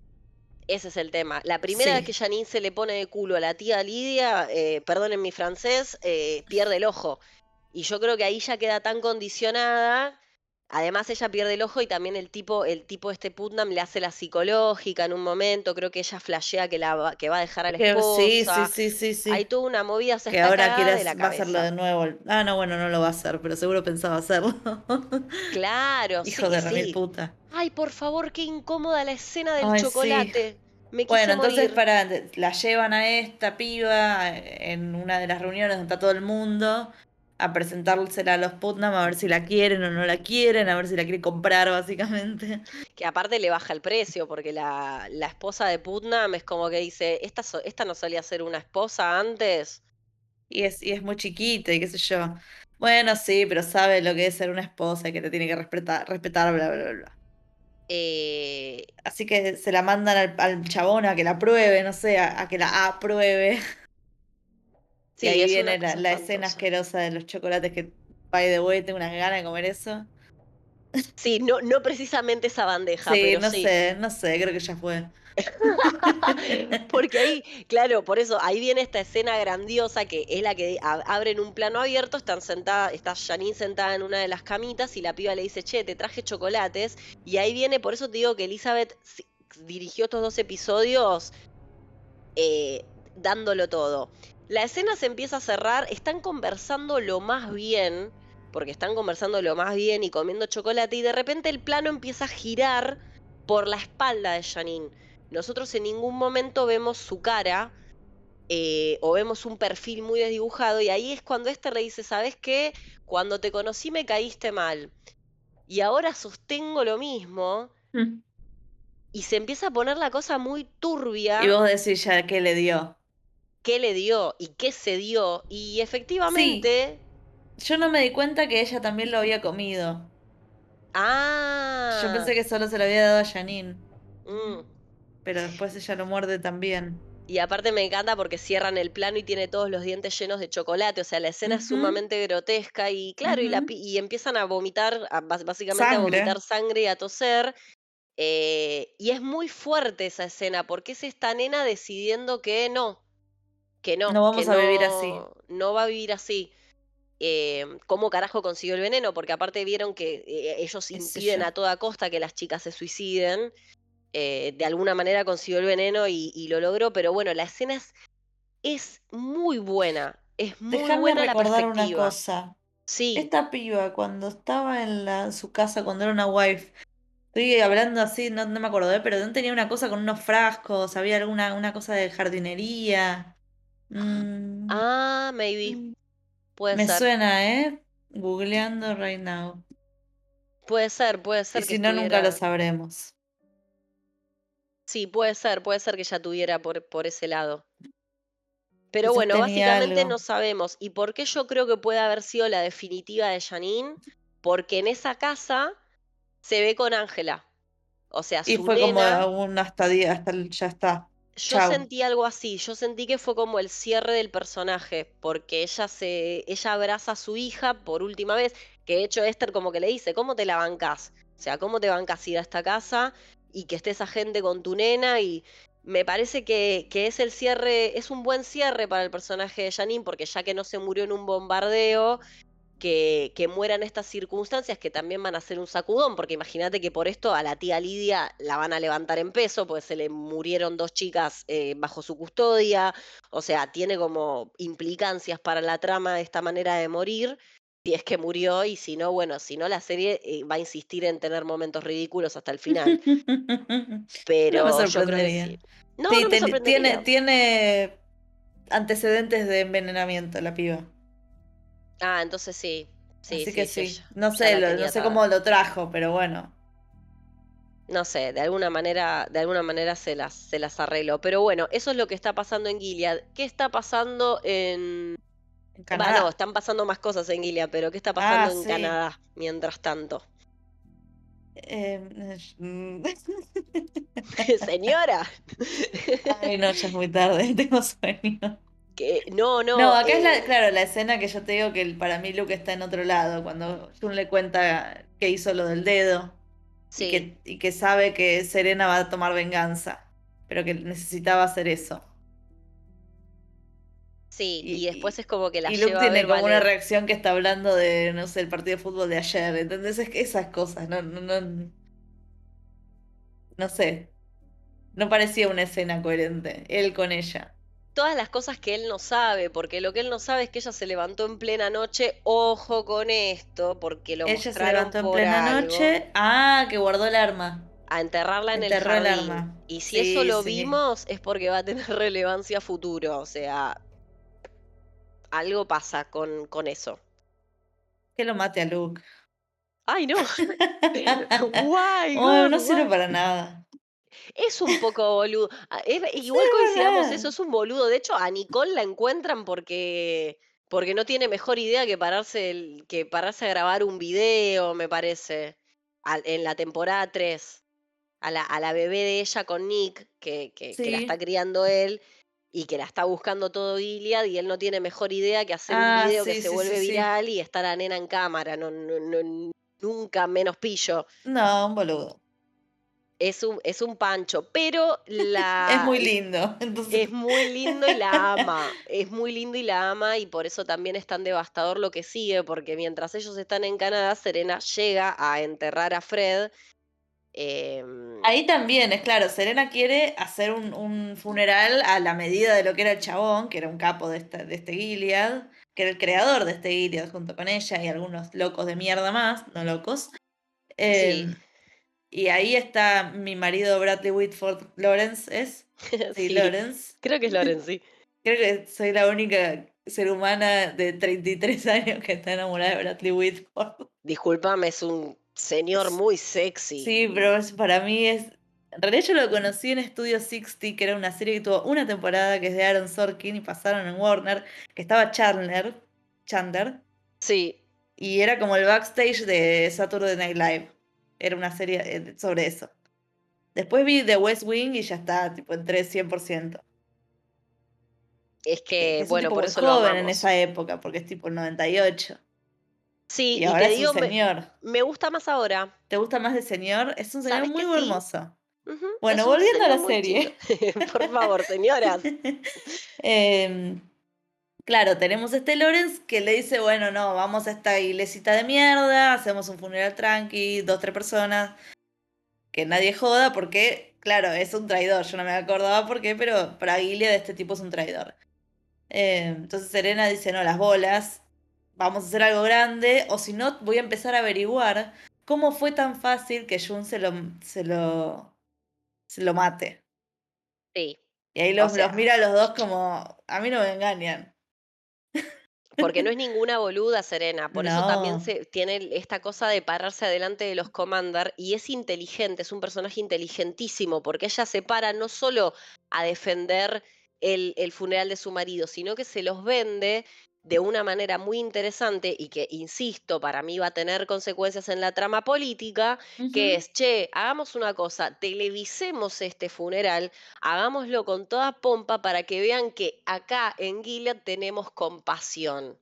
Ese es el tema. La primera vez Sí. que Janine se le pone de culo a la tía Lidia, eh, perdonen mi francés, eh, pierde el ojo. Y yo creo que ahí ya queda tan condicionada. Además, ella pierde el ojo y también el tipo, el tipo este Putnam le hace la psicológica en un momento. Creo que ella flashea que, la, va- que va a dejar a la que- sí, esposa. sí, sí, sí, sí. Hay toda una movida, o sea, Que ahora quiere de la va a hacerlo de nuevo. Ah, no, bueno, no lo va a hacer, pero seguro pensaba hacerlo. [LAUGHS] Claro, Hijo sí, de sí. puta. Ay, por favor, qué incómoda la escena del Ay, chocolate. Me Bueno, entonces morir. para, la llevan a esta piba en una de las reuniones donde está todo el mundo a presentársela a los Putnam a ver si la quieren o no la quieren, a ver si la quiere comprar básicamente. Que aparte le baja el precio, porque la, la esposa de Putnam es como que dice, ¿esta, esta no solía ser una esposa antes? Y es, y es muy chiquita y qué sé yo. Bueno, sí, pero sabe lo que es ser una esposa y que te tiene que respetar, respetar, bla, bla, bla. Eh, Así que se la mandan al, al chabón a que la pruebe, no sé, a, a que la apruebe. Sí, y ahí viene la, la escena asquerosa de los chocolates que, by the way, tengo unas ganas de comer eso. Sí, no, no precisamente esa bandeja, Sí, pero no sí. sé, no sé, creo que ya fue. [LAUGHS] Porque ahí, claro, por eso, ahí viene esta escena grandiosa que es la que abren un plano abierto, están sentada, está Janine sentada en una de las camitas y la piba le dice, che, te traje chocolates. Y ahí viene, por eso te digo que Elizabeth dirigió estos dos episodios eh, dándolo todo. La escena se empieza a cerrar, están conversando lo más bien, porque están conversando lo más bien y comiendo chocolate, y de repente el plano empieza a girar por la espalda de Janine. Nosotros en ningún momento vemos su cara eh, o vemos un perfil muy desdibujado, y ahí es cuando este le dice, ¿sabes qué? Cuando te conocí me caíste mal. Y ahora sostengo lo mismo. Mm. Y se empieza a poner la cosa muy turbia. Y vos decís ya qué le dio. Qué le dio y qué se dio. Y efectivamente. Yo no me di cuenta que ella también lo había comido. Ah. Yo pensé que solo se lo había dado a Janine, mm. pero después ella lo muerde también. Y aparte me encanta porque cierran el plano y tiene todos los dientes llenos de chocolate. O sea, la escena es sumamente grotesca. Y claro, y, la y empiezan a vomitar, a básicamente a vomitar sangre y a toser. eh, y es muy fuerte esa escena porque es esta nena decidiendo que no. Que no. No vamos que a vivir así. no- va a vivir así. eh, cómo carajo consiguió el veneno, porque aparte vieron que eh, ellos impiden a toda costa que las chicas se suiciden. eh, de alguna manera consiguió el veneno y, y lo logró, pero bueno, la escena es, es muy buena. Es muy Déjame buena la recordar una perspectiva. cosa. Sí. Esta piba, cuando estaba en la, su casa, cuando era una wife, estoy hablando así, no, no me acuerdo, ¿eh? pero no tenía una cosa con unos frascos, había alguna una cosa de jardinería. Mm, Ah, maybe. mm, Puede me ser. suena, ¿eh? Googleando right now. Puede ser, puede Y ser que si no, nunca lo sabremos. Sí, puede ser, puede ser que ya tuviera por, por ese lado. Pero bueno, básicamente algo. no sabemos. ¿Y por qué yo creo que puede haber sido la definitiva de Janine? Porque en esa casa se ve con Ángela. O sea, Y su fue como un hasta día, hasta el- ya está. Yo Chau. sentí algo así, yo sentí que fue como el cierre del personaje, porque ella se, ella abraza a su hija por última vez, que de hecho Esther como que le dice, ¿cómo te la bancás? O sea, ¿cómo te bancás ir a esta casa y que esté esa gente con tu nena? Y me parece que, que es el cierre, es un buen cierre para el personaje de Janine, porque ya que no se murió en un bombardeo, que, que muera en estas circunstancias que también van a ser un sacudón, porque imagínate que por esto a la tía Lidia la van a levantar en peso, porque se le murieron dos chicas eh, bajo su custodia, o sea, tiene como implicancias para la trama de esta manera de morir, si es que murió, y si no, bueno, si no la serie eh, va a insistir en tener momentos ridículos hasta el final, [LAUGHS] No me pero yo creo que sorprendería. sí. No, Sí, no me tiene, tiene antecedentes de envenenamiento la piba. Ah, entonces sí. Sí, Así sí, que sí, No sé, lo- no sé cómo lo trajo, pero bueno. No sé, de alguna manera, de alguna manera se las, se las arregló. Pero bueno, eso es lo que está pasando en Gilead. ¿Qué está pasando en. En Bah, no, Canadá. están pasando más cosas en Gilead, pero ¿qué está pasando Ah, en sí. Canadá mientras tanto? Eh, mm, [LAUGHS] [LAUGHS] Señora. Ay, no, ya es muy tarde, [LAUGHS] tengo sueño. Que, no, no. No, acá es la, eh, claro, la escena que yo te digo que para mí Luke está en otro lado, cuando Jun le cuenta que hizo lo del dedo y, sí, que, y que sabe que Serena va a tomar venganza, pero que necesitaba hacer eso. sí. y- Y, después es como que la Y Luke lleva a tiene ver como una reacción que está hablando de, no sé, el partido de fútbol de ayer, ¿entendés? Es que esas cosas, no, no, no, no sé, no parecía una escena coherente, él con ella. Todas las cosas que él no sabe, porque lo que él no sabe es que ella se levantó en plena noche. Ojo con esto, porque lo Ella se mostraron levantó en plena algo. noche, ah, que guardó el arma. a enterrarla en el Enterró el jardín. arma. Y si eso lo sí. vimos es porque va a tener [LAUGHS] relevancia a futuro. O sea, algo pasa con, con eso. Que lo mate a Luke. ¡Ay, no! [LAUGHS] [LAUGHS] ¡Guay! Oh, no God, sirve guay! para nada. Es un poco boludo. Ah, es- igual coincidamos eso, es un boludo. De hecho, a Nicole la encuentran porque, porque no tiene mejor idea que pararse, el- que pararse a grabar un video, me parece. al- en la temporada 3. A la, a la bebé de ella con Nick, que, que, que la está criando él y que la está buscando todo Gilead, y él no tiene mejor idea que hacer Ah, un video que se sí, vuelve sí, viral y está la nena en cámara. No, no, no- nunca menos pillo. No, un boludo. Es un, es un pancho, pero [LAUGHS] la, Es muy lindo. Entonces, es muy lindo y la ama. Es muy lindo y la ama y por eso también es tan devastador lo que sigue, porque mientras ellos están en Canadá, Serena llega a enterrar a Fred. em, Ahí también, es claro, Serena quiere hacer un, un funeral a la medida de lo que era el chabón, que era un capo de, esta, de este Gilead, que era el creador de este Gilead junto con ella y algunos locos de mierda más, no locos. sí, Eh, y ahí está mi marido Bradley Whitford Lawrence, ¿es? [LAUGHS] Sí, sí, Lawrence. creo que es Lorenz, sí. [LAUGHS] Creo que soy la única ser humana de 33 [LAUGHS] años que está enamorada de Bradley Whitford. Discúlpame, es un señor muy sexy. Sí, pero es- para mí es. En realidad yo lo conocí en Studio 60, que era una serie que tuvo una temporada que es de Aaron Sorkin y pasaron en Warner, que estaba Chandler, Chandler, Sí, y era como el backstage de Saturday Night Live. Era una serie eh, sobre eso. Después vi The West Wing y ya está, tipo, entré 100%. es Que es un bueno, tipo por muy eso lo joven en amamos. esa época, porque es tipo el 98. Sí, Y y ahora te es un digo, me, señor. me gusta más ahora. ¿Te gusta más de señor? Es un señor ¿Sabes muy sí? hermoso. Ujú, Bueno, es un volviendo a la serie. [LAUGHS] Por favor, señoras. [LAUGHS] Em, claro, tenemos este Lorenz que le dice, bueno, no, vamos a esta iglesita de mierda, hacemos un funeral tranqui, dos, tres personas, que nadie joda, porque, claro, es un traidor, yo no me acordaba por qué, pero para Gilead este tipo es un traidor. Em, entonces Serena dice, no, las bolas, vamos a hacer algo grande, o si no, voy a empezar a averiguar cómo fue tan fácil que Jun se lo, se lo, se lo mate. Sí. Y ahí los, los mira a los dos como, a mí no me engañan. Porque no es ninguna boluda, Serena. Por eso también se, tiene esta cosa de pararse adelante de los Commander y es inteligente, es un personaje inteligentísimo, porque ella se para no solo a defender el, el funeral de su marido, sino que se los vende de una manera muy interesante y que, insisto, para mí va a tener consecuencias en la trama política, que es, che, hagamos una cosa, televisemos este funeral, hagámoslo con toda pompa para que vean que acá en Gilead tenemos compasión.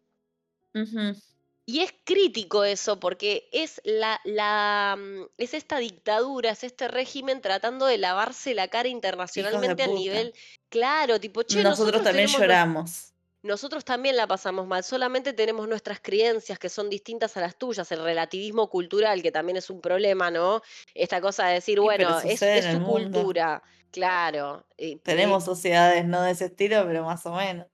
Y es crítico eso, porque es la, la mm, es esta dictadura, es este régimen tratando de lavarse la cara internacionalmente a nivel. Claro, tipo, che, nosotros, también lloramos nosotros también la pasamos mal, solamente tenemos nuestras creencias que son distintas a las tuyas, el relativismo cultural, que también es un problema, ¿no? Esta cosa de decir, bueno, es, su cultura, claro. tenemos sociedades no de ese estilo, pero más o menos.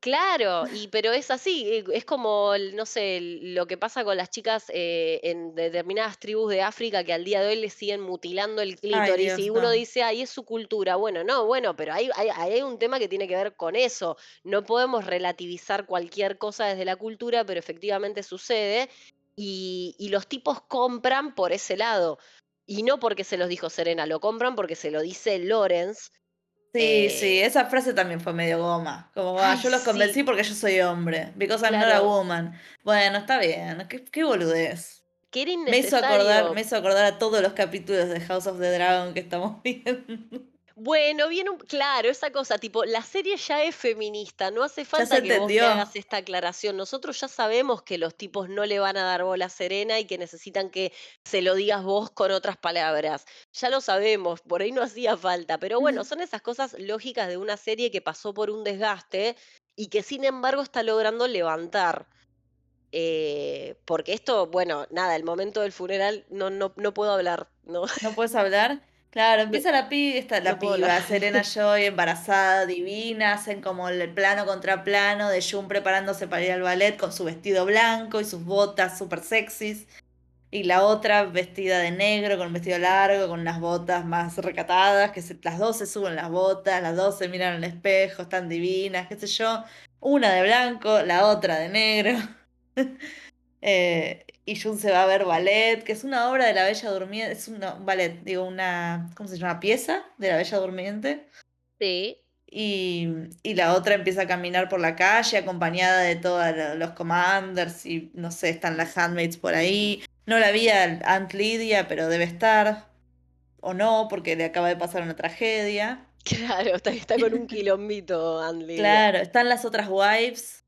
Claro, y pero es así, eh, es como, no sé, lo que pasa con las chicas eh, en determinadas tribus de África que al día de hoy les siguen mutilando el clítoris y uno dice, ahí es su cultura. Bueno, no, bueno, pero hay, hay, hay, un tema que tiene que ver con eso. No podemos relativizar cualquier cosa desde la cultura, pero efectivamente sucede y, y los tipos compran por ese lado. Y no porque se los dijo Serena, lo compran porque se lo dice Lawrence Sí, sí, eh, esa frase también fue medio goma. Como, ah, yo los convencí porque yo soy hombre. Because I'm not a woman. Bueno, está bien. Qué, qué boludez. me hizo acordar, me hizo acordar a todos los capítulos de House of the Dragon que estamos [LAUGHS] viendo. Bueno, viene un, claro, esa cosa, tipo, la serie ya es feminista, no hace falta que vos hagas esta aclaración. Nosotros ya sabemos que los tipos no le van a dar bola a Serena y que necesitan que se lo digas vos con otras palabras. Ya lo sabemos, por ahí no hacía falta, pero bueno, son esas cosas lógicas de una serie que pasó por un desgaste y que sin embargo está logrando levantar. Eh, porque esto, bueno, nada, el momento del funeral no, no, no puedo hablar, ¿no? ¿No puedes hablar? Claro, empieza la piba, está la piba, [LAUGHS] Serena Joy embarazada, divina, hacen como el plano contra plano de Jun preparándose para ir al ballet con su vestido blanco y sus botas súper sexys. Y la otra vestida de negro, con un vestido largo, con unas botas más recatadas, que las dos se suben las botas, las dos se miran al espejo, están divinas, qué sé yo. Una de blanco, la otra de negro. [LAUGHS] eh, y Jun se va a ver ballet, que es una obra de la Bella Durmiente, es un ballet, digo, una, ¿cómo se llama? Pieza de la Bella Durmiente. Sí. Y, y, la otra empieza a caminar por la calle acompañada de todos los commanders y no sé, están las handmaids por ahí. No la vi a Aunt Lydia, pero debe estar. O no, porque le acaba de pasar una tragedia. [LAUGHS] Claro, está, está con un quilombito Aunt Lydia. Claro, están las otras wives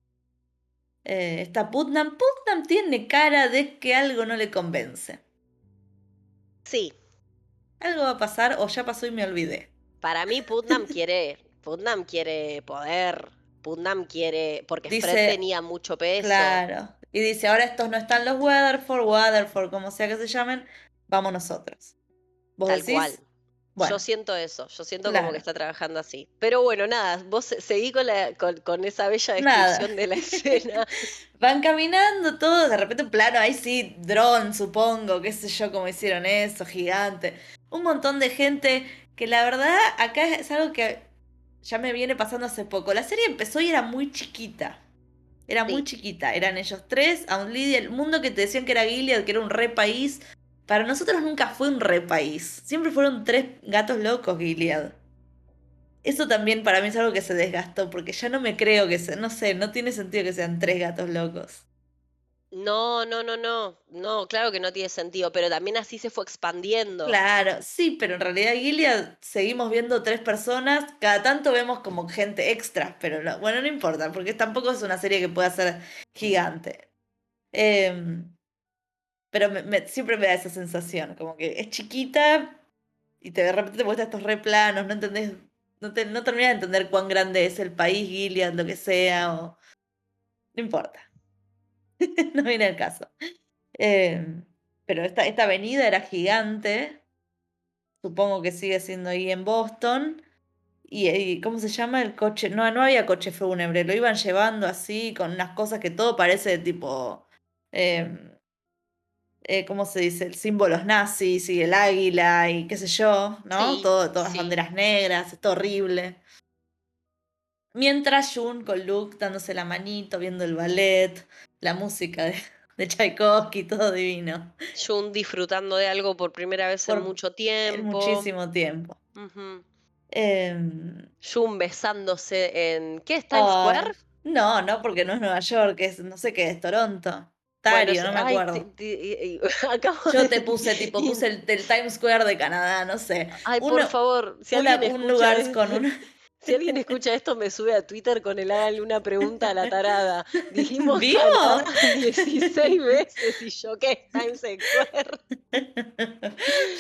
eh, está Putnam. Putnam tiene cara de que algo no le convence. Sí. Algo va a pasar o ya pasó y me olvidé. Para mí Putnam quiere, Putnam quiere poder. Putnam quiere, porque Fred tenía mucho peso. Claro. Y dice, ahora estos no están los Weatherford, Weatherford, como sea que se llamen, vamos nosotros. ¿Vos Tal cual. Yo siento eso, yo siento como que está trabajando así. Pero bueno, nada, vos seguí con, la, con, esa bella descripción de la escena. [LAUGHS] Van caminando todos, de repente un plano, ahí sí, dron, supongo, qué sé yo, cómo hicieron eso, gigante. Un montón de gente que la verdad acá es algo que ya me viene pasando hace poco. La serie empezó y era muy chiquita. Era muy chiquita. Eran ellos tres, a un Lidia, el mundo que te decían que era Gilead, que era un re país para nosotros nunca fue un re país. Siempre fueron tres gatos locos, Gilead. Eso también para mí es algo que se desgastó, porque ya no me creo que sea, no sé, no tiene sentido que sean tres gatos locos. No, no, no, no, no, claro que no tiene sentido, pero también así se fue expandiendo. Claro, sí, pero en realidad Gilead seguimos viendo tres personas, cada tanto vemos como gente extra, pero bueno, no importa, porque tampoco es una serie que pueda ser gigante. Eh, pero siempre me da esa sensación, como que es chiquita y te, de repente te muestra estos replanos, no entendés, no, te, no terminas de entender cuán grande es el país, Gilead, lo que sea, o... No importa. [LAUGHS] no viene el caso. Em, pero esta, esta avenida era gigante. Supongo que sigue siendo ahí en Boston. y, ¿cómo se llama el coche? No, no había coche fúnebre, lo iban llevando así con unas cosas que todo parece tipo, em, eh, ¿cómo se dice? Símbolos nazis y el águila y qué sé yo, ¿no? todo, todas las banderas negras, es horrible. Mientras Jun con Luke dándose la manito, viendo el ballet, la música de, de Tchaikovsky, todo divino. Jun disfrutando de algo por primera vez en mucho tiempo. En muchísimo tiempo. Em, Jun besándose en. ¿Qué es Times Square? No, no, porque no es Nueva York, es no sé qué, es Toronto. No me acuerdo. [LAUGHS] Yo te puse, [LAUGHS] tipo, puse el, Times Square de Canadá, no sé. Ay, por favor, si alguien un lugar con un. [LAUGHS] Si alguien escucha esto, me sube a Twitter con el hágale una pregunta a la tarada. Dijimos ¿Vivo? 16 veces y yo, ¿qué? Times Square.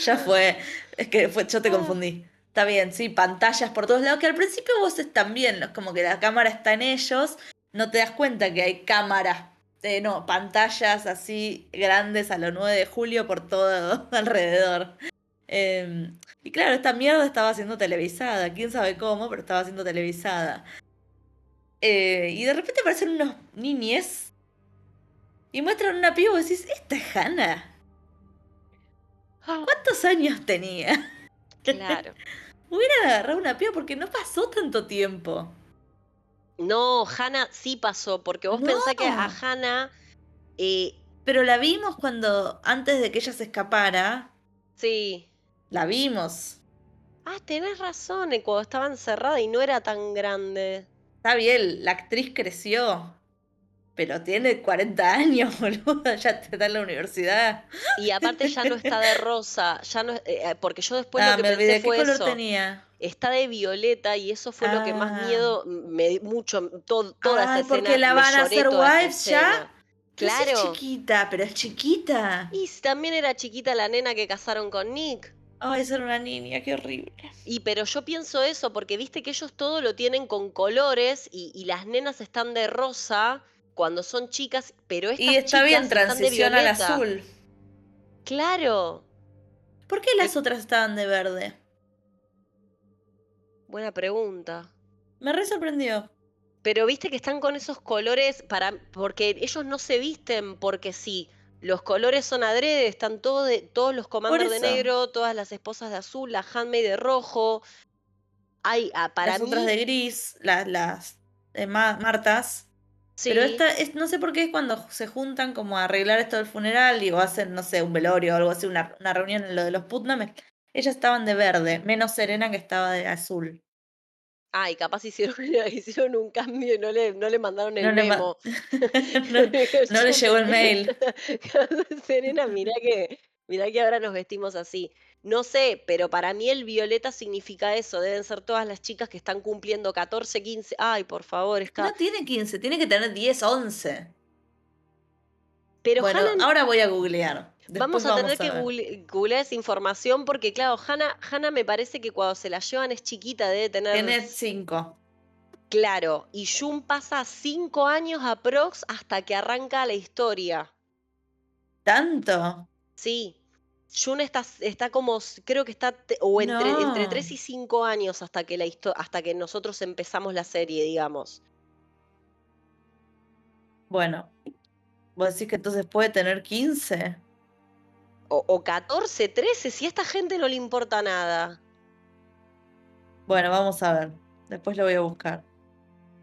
ya fue. Es que fue, yo te ah. confundí. Está bien, sí, pantallas por todos lados, que al principio vos están bien, como que la cámara está en ellos, no te das cuenta que hay cámaras, eh, no, pantallas así grandes a lo 9 de julio por todo [LAUGHS] alrededor. Em, y claro, esta mierda estaba siendo televisada, quién sabe cómo, pero estaba siendo televisada. Eh, y de repente aparecen unos niñes y muestran una piba y decís, esta es Hannah. Ah. ¿Cuántos años tenía? [LAUGHS] Claro. Hubiera agarrado una piba porque no pasó tanto tiempo. No, Hannah sí pasó, porque vos pensás que a Hannah. Eh, Pero la vimos cuando. antes de que ella se escapara. Sí. La vimos. Ah, tenés razón, eh, cuando estaba encerrada y no era tan grande. Está bien, la actriz creció. Pero tiene 40 años, [LAUGHS] boludo, ya está en la universidad. Y aparte ya no está de [LAUGHS] rosa, ya no, eh, porque yo después lo ah, que pensé fue ¿Qué color tenía? Está de violeta y eso fue lo que más ah. miedo me mucho toda esa escena. porque la van a hacer wives ya. Claro. es chiquita, pero es chiquita. Y también era chiquita la nena que casaron con Nick. Ay, ser una niña, qué horrible. Y pero yo pienso eso, porque viste que ellos todo lo tienen con colores y, y las nenas están de rosa cuando son chicas, pero estas Y está bien, transición al azul. Claro. ¿Por qué las otras estaban de verde? Buena pregunta. Me re sorprendió. Pero viste que están con esos colores para porque ellos no se visten porque sí. Los colores son adrede, están todo de, todos los comandos de negro, todas las esposas de azul, la handmaid de rojo. Hay ah, para las otras de gris, las, las eh, Martas pero esta, es, no sé por qué es cuando se juntan como a arreglar esto del funeral y o hacen, no sé, un velorio o algo así, una, una reunión en lo de los Putnam. Ellas estaban de verde, menos Serena que estaba de azul. Ah, y capaz hicieron, [LAUGHS] hicieron un cambio y no le, no le mandaron el memo. [LAUGHS] [LAUGHS] no, no le llegó el mail. Serena, mira que, mira que ahora nos vestimos así. No sé, pero para mí el violeta significa eso. Deben ser todas las chicas que están cumpliendo 14, 15. Ay, por favor, es No tiene 15, tiene que tener 10, 11. Pero bueno, ahora voy a googlear. Vamos a tener que googlear esa información porque, claro, Hannah, Hannah me parece que cuando se la llevan es chiquita, debe tener. Tiene 5. Claro, y Jun pasa 5 años aprox hasta que arranca la historia. ¿Tanto? Sí, Jun está, está como, creo que está, o entre, entre 3 y 5 años hasta que, la hasta que nosotros empezamos la serie, digamos. Bueno, vos decís que entonces puede tener 15. O, o 14, 13, si a esta gente no le importa nada. Bueno, vamos a ver. Después lo voy a buscar.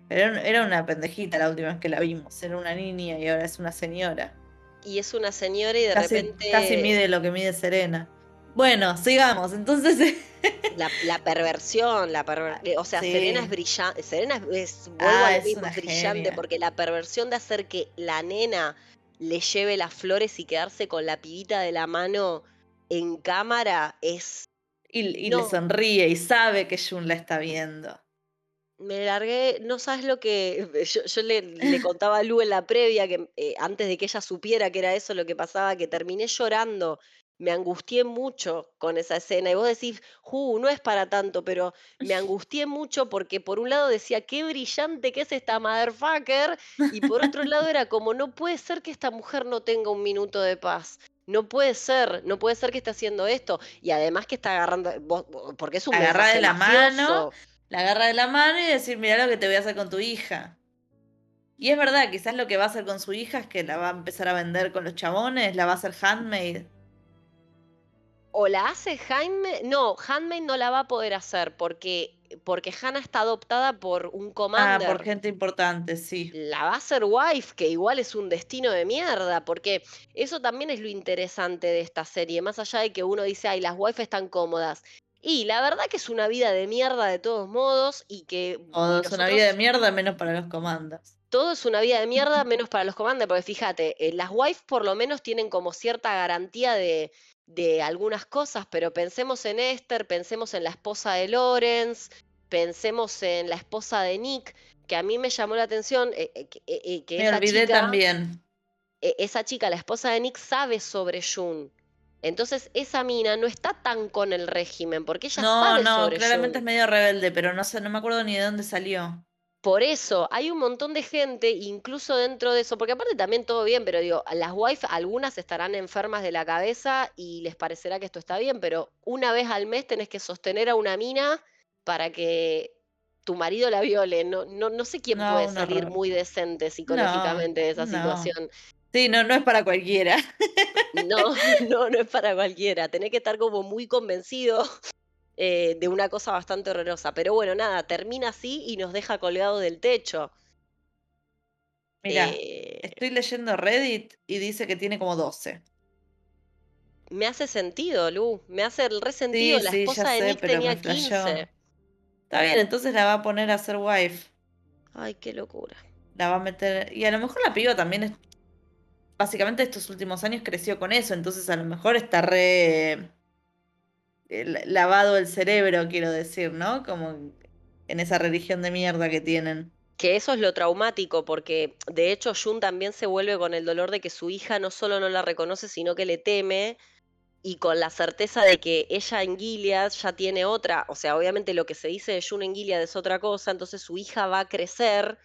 Era, era una pendejita la última vez que la vimos. Era una niña y ahora es una señora y es una señora y de repente... Casi mide lo que mide Serena. Bueno, sigamos, entonces... [LAUGHS] la, perversión, la eh, o sea, Serena es brillante, Serena es, vuelvo ah, mismo, es brillante, porque la perversión de hacer que la nena le lleve las flores y quedarse con la pibita de la mano en cámara es... Y, le sonríe y sabe que Jun la está viendo me largué, no sabes lo que. [LAUGHS] Yo, le, [LAUGHS] contaba a Lu en la previa que eh, antes de que ella supiera que era eso lo que pasaba, que terminé llorando. Me angustié mucho con esa escena. Y vos decís, Ju, no es para tanto, pero me [LAUGHS] angustié mucho porque por un lado decía, qué brillante que es esta motherfucker. Y por otro lado [LAUGHS] era como, no puede ser que esta mujer no tenga un minuto de paz. No puede ser, no puede ser que esté haciendo esto. Y además que está agarrando, porque es un Agarrar de la mano la agarra de la mano y decir, mira lo que te voy a hacer con tu hija. Y es verdad, quizás lo que va a hacer con su hija es que la va a empezar a vender con los chabones, la va a hacer handmade. O la hace Jaime, no, handmade no la va a poder hacer porque porque Hannah está adoptada por un commander. Ah, por gente importante, sí. La va a hacer wife, que igual es un destino de mierda, porque eso también es lo interesante de esta serie, más allá de que uno dice, ay, las wife están cómodas. Y la verdad que es una vida de mierda de todos modos y que... Todo es una vida de mierda menos para los comandos. Todo es una vida de mierda menos para los comandos, porque fíjate, eh, las wife por lo menos tienen como cierta garantía de, de algunas cosas, pero pensemos en Esther, pensemos en la esposa de Lawrence, pensemos en la esposa de Nick, que a mí me llamó la atención eh, eh, eh, que me olvidé también. esa chica, la esposa de Nick, sabe sobre June. Entonces esa mina no está tan con el régimen, porque ella no, sabe no, sobre claramente es medio rebelde, pero no sé, no me acuerdo ni de dónde salió. Por eso, hay un montón de gente, incluso dentro de eso, porque aparte también todo bien, pero digo, las wife, algunas estarán enfermas de la cabeza y les parecerá que esto está bien, pero una vez al mes tenés que sostener a una mina para que tu marido la viole. No, no, no sé quién puede salir muy decente psicológicamente de esa situación. Sí, no, no es para cualquiera. No, [LAUGHS] no, no es para cualquiera. Tenés que estar como muy convencido eh, de una cosa bastante horrorosa. Pero bueno, nada, termina así y nos deja colgado del techo. Mira, eh, estoy leyendo Reddit y dice que tiene como 12. Me hace sentido, Lu. Me hace el resentido. la esposa de Nick tenía 15. Está bien, entonces la va a poner a ser wife. Ay, qué locura. La va a meter. Y a lo mejor la piba también es. Básicamente estos últimos años creció con eso, entonces a lo mejor está re lavado el cerebro, quiero decir, ¿no? Como en esa religión de mierda que tienen. Que eso es lo traumático, porque de hecho Jun también se vuelve con el dolor de que su hija no solo no la reconoce, sino que le teme, y con la certeza de que ella en Gilead ya tiene otra, o sea, obviamente lo que se dice de Jun en Gilead es otra cosa, entonces su hija va a crecer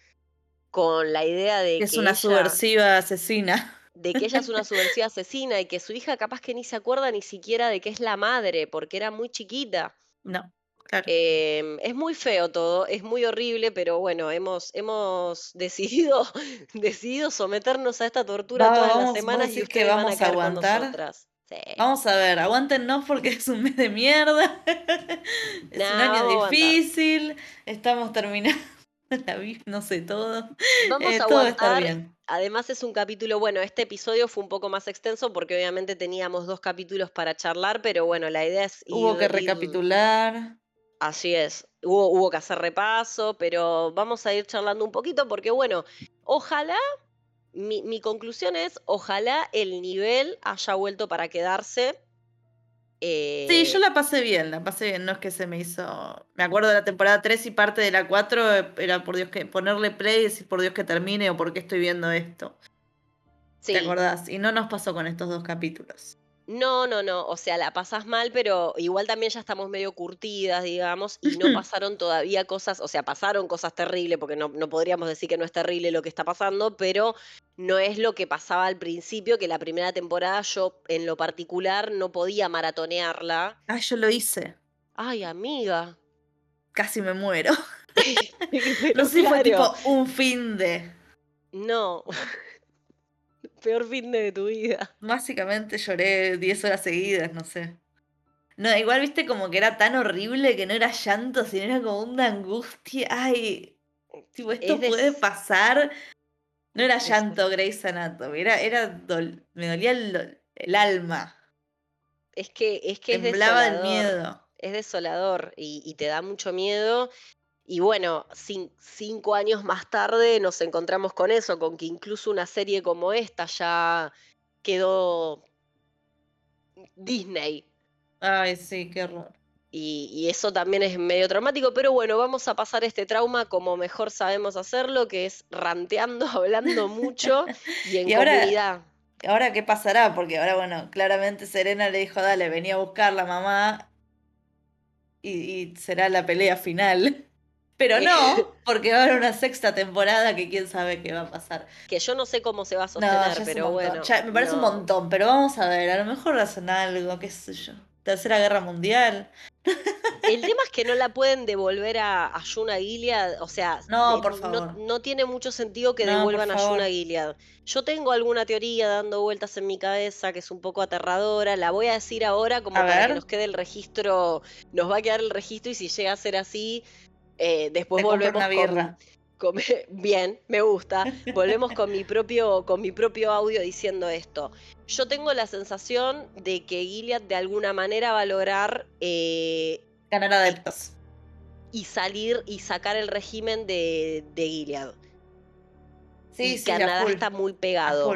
con la idea de que, es una subversiva asesina de que ella es una subversiva asesina y que su hija capaz que ni se acuerda ni siquiera de que es la madre, porque era muy chiquita. No. Claro. Em, es muy feo todo, es muy horrible, pero bueno, hemos, hemos decidido, [LAUGHS] decidido someternos a esta tortura todas las semanas y ustedes que vamos a, aguantar. Vamos a ver, aguántennos porque es un mes de mierda. [LAUGHS] es un año difícil. Estamos terminando [LAUGHS] la no sé todo. Vamos eh, a aguantar. bien. Además es un capítulo, bueno, este episodio fue un poco más extenso porque obviamente teníamos dos capítulos para charlar, pero bueno, la idea es... Hubo que recapitular. Así es, hubo, hubo que hacer repaso, pero vamos a ir charlando un poquito porque bueno, ojalá, mi, mi conclusión es, ojalá el nivel haya vuelto para quedarse sí, eh, yo la pasé bien, la pasé bien, no es que se me hizo... Me acuerdo de la temporada 3 y parte de la 4, eh, era por Dios que ponerle play y decir por Dios que termine o por qué estoy viendo esto. Sí. ¿Te acordás? Y no nos pasó con estos dos capítulos. No, no, no, o sea, la pasas mal, pero igual también ya estamos medio curtidas, digamos, y no [LAUGHS] pasaron todavía cosas, o sea, pasaron cosas terribles, porque no, no podríamos decir que no es terrible lo que está pasando, pero no es lo que pasaba al principio, que la primera temporada yo en lo particular no podía maratonearla. Ah, yo lo hice. Ay, amiga. Casi me muero. [LAUGHS] [LAUGHS] no sé, fue tipo un fin de... No peor fin de tu vida. Básicamente lloré 10 horas seguidas, no sé. No, igual viste como que era tan horrible que no era llanto, sino era como una angustia. Ay, tipo, esto puede pasar. No era llanto Grey's Anatomy, era, era me dolía el, alma. Es que es que Temblaba del miedo. Es desolador y, y te da mucho miedo. Y bueno, cinco años más tarde nos encontramos con eso, con que incluso una serie como esta ya quedó Disney. Ay, sí, qué horror. Y, eso también es medio traumático, pero bueno, vamos a pasar este trauma como mejor sabemos hacerlo, que es ranteando, [LAUGHS] hablando mucho [LAUGHS] y en comunidad. Ahora, ¿qué pasará? Porque ahora, bueno, claramente Serena le dijo, dale, venía a buscar la mamá y será la pelea final. Pero no, [LAUGHS] porque va a haber una sexta temporada que quién sabe qué va a pasar. Que yo no sé cómo se va a sostener, pero bueno. me parece un montón, pero vamos a ver, a lo mejor hacen algo, qué sé yo. Tercera Guerra Mundial. [LAUGHS] El tema es que no la pueden devolver a, a Yuna Gilead. O sea, No, eh, por favor. no tiene mucho sentido que devuelvan a. Yuna Gilead. Yo tengo alguna teoría dando vueltas en mi cabeza que es un poco aterradora. La voy a decir ahora como A para que nos quede el registro. Nos va a quedar el registro y si llega a ser así, eh, después Te volvemos una birra. con- [LAUGHS] bien, me gusta. Volvemos con mi propio, con mi propio audio diciendo esto. Yo tengo la sensación de que Gilead de alguna manera va a lograr eh, Ganar adeptos. y salir y sacar el régimen de, de Gilead. Sí, y sí, Canadá full, está muy pegado.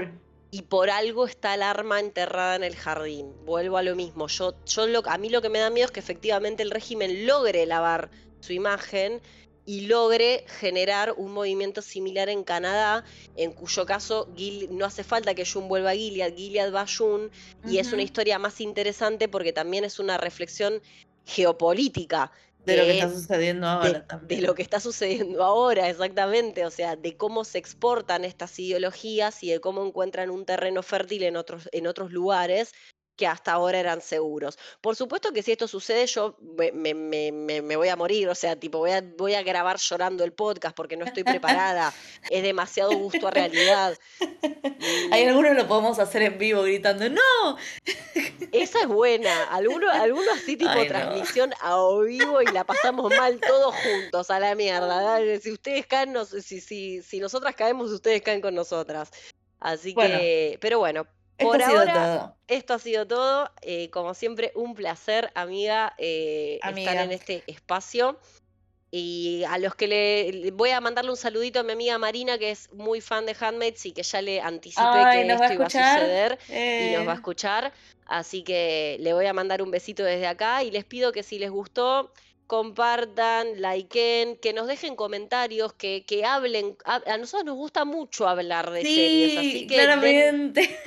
Y por algo está el arma enterrada en el jardín. Vuelvo a lo mismo. Yo, yo lo, a mí lo que me da miedo es que efectivamente el régimen logre lavar su imagen y logre generar un movimiento similar en Canadá, en cuyo caso Gil- no hace falta que Jun vuelva a Gilead, Gilead va a Jun, y es una historia más interesante porque también es una reflexión geopolítica De lo que de- está sucediendo de, ahora de también. lo que está sucediendo ahora, exactamente, o sea, de cómo se exportan estas ideologías y de cómo encuentran un terreno fértil en otros, en otros lugares que hasta ahora eran seguros. Por supuesto que si esto sucede yo me, me- me- me- me voy a morir, o sea, tipo voy a, voy a grabar llorando el podcast porque no estoy preparada, es demasiado gusto a realidad. [LAUGHS] Hay algunos lo podemos hacer en vivo gritando, ¡No! [LAUGHS] esa es buena, algunos alguno así tipo Ay, no. transmisión a vivo y la pasamos mal todos juntos a la mierda. Si ustedes caen, nos- si, si, si nosotras caemos, ustedes caen con nosotras. Así Bueno. que, pero bueno, Esto por ha sido ahora todo. esto ha sido todo. Eh, como siempre, un placer, amiga, eh, estar en este espacio. Y a los que le, le- voy a mandarle un saludito a mi amiga Marina, que es muy fan de Handmaids y que ya le anticipé Ay, que ¿nos va a esto iba a suceder y nos va a Eh, escuchar. Así que le voy a mandar un besito desde acá y les pido que si les gustó, compartan, likeen, que nos dejen comentarios, que, que hablen. A, a nosotros nos gusta mucho hablar de series, así sí, que den- claramente.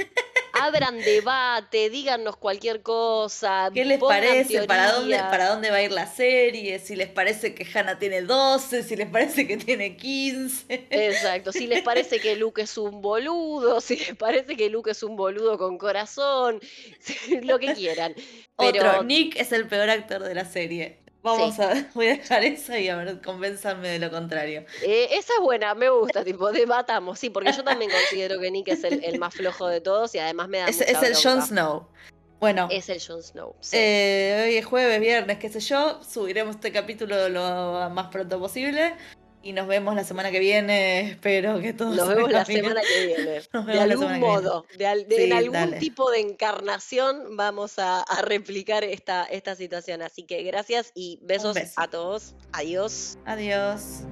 abran debate, díganos cualquier cosa. ¿Qué les parece? ¿Para dónde. ¿Para dónde va a ir la serie? Si les parece que Hannah tiene 12, si les parece que tiene 15. Exacto, si les parece que Luke es un boludo, si les parece que Luke es un boludo con corazón, [LAUGHS] lo que quieran. Pero Otro, Nick es el peor actor de la serie. Vamos a, [LAUGHS] voy a dejar eso y a ver, convénzanme de lo contrario. Eh, esa es buena, me gusta, tipo, debatamos, sí, porque yo también [LAUGHS] considero que Nick es el, el más flojo de todos y además me da Es, mucha es el Jon. Snow. Bueno, Es el Jon Snow, sí. eh, hoy es jueves, viernes, qué sé yo. Subiremos este capítulo lo más pronto posible. Y nos vemos la semana que viene. Espero que todo Nos vemos la semana que viene. [LAUGHS] Nos De vemos la algún modo, de, al- de- en algún dale. tipo de encarnación vamos a, a replicar esta, esta situación. Así que gracias y besos beso. a todos. Adiós. Adiós.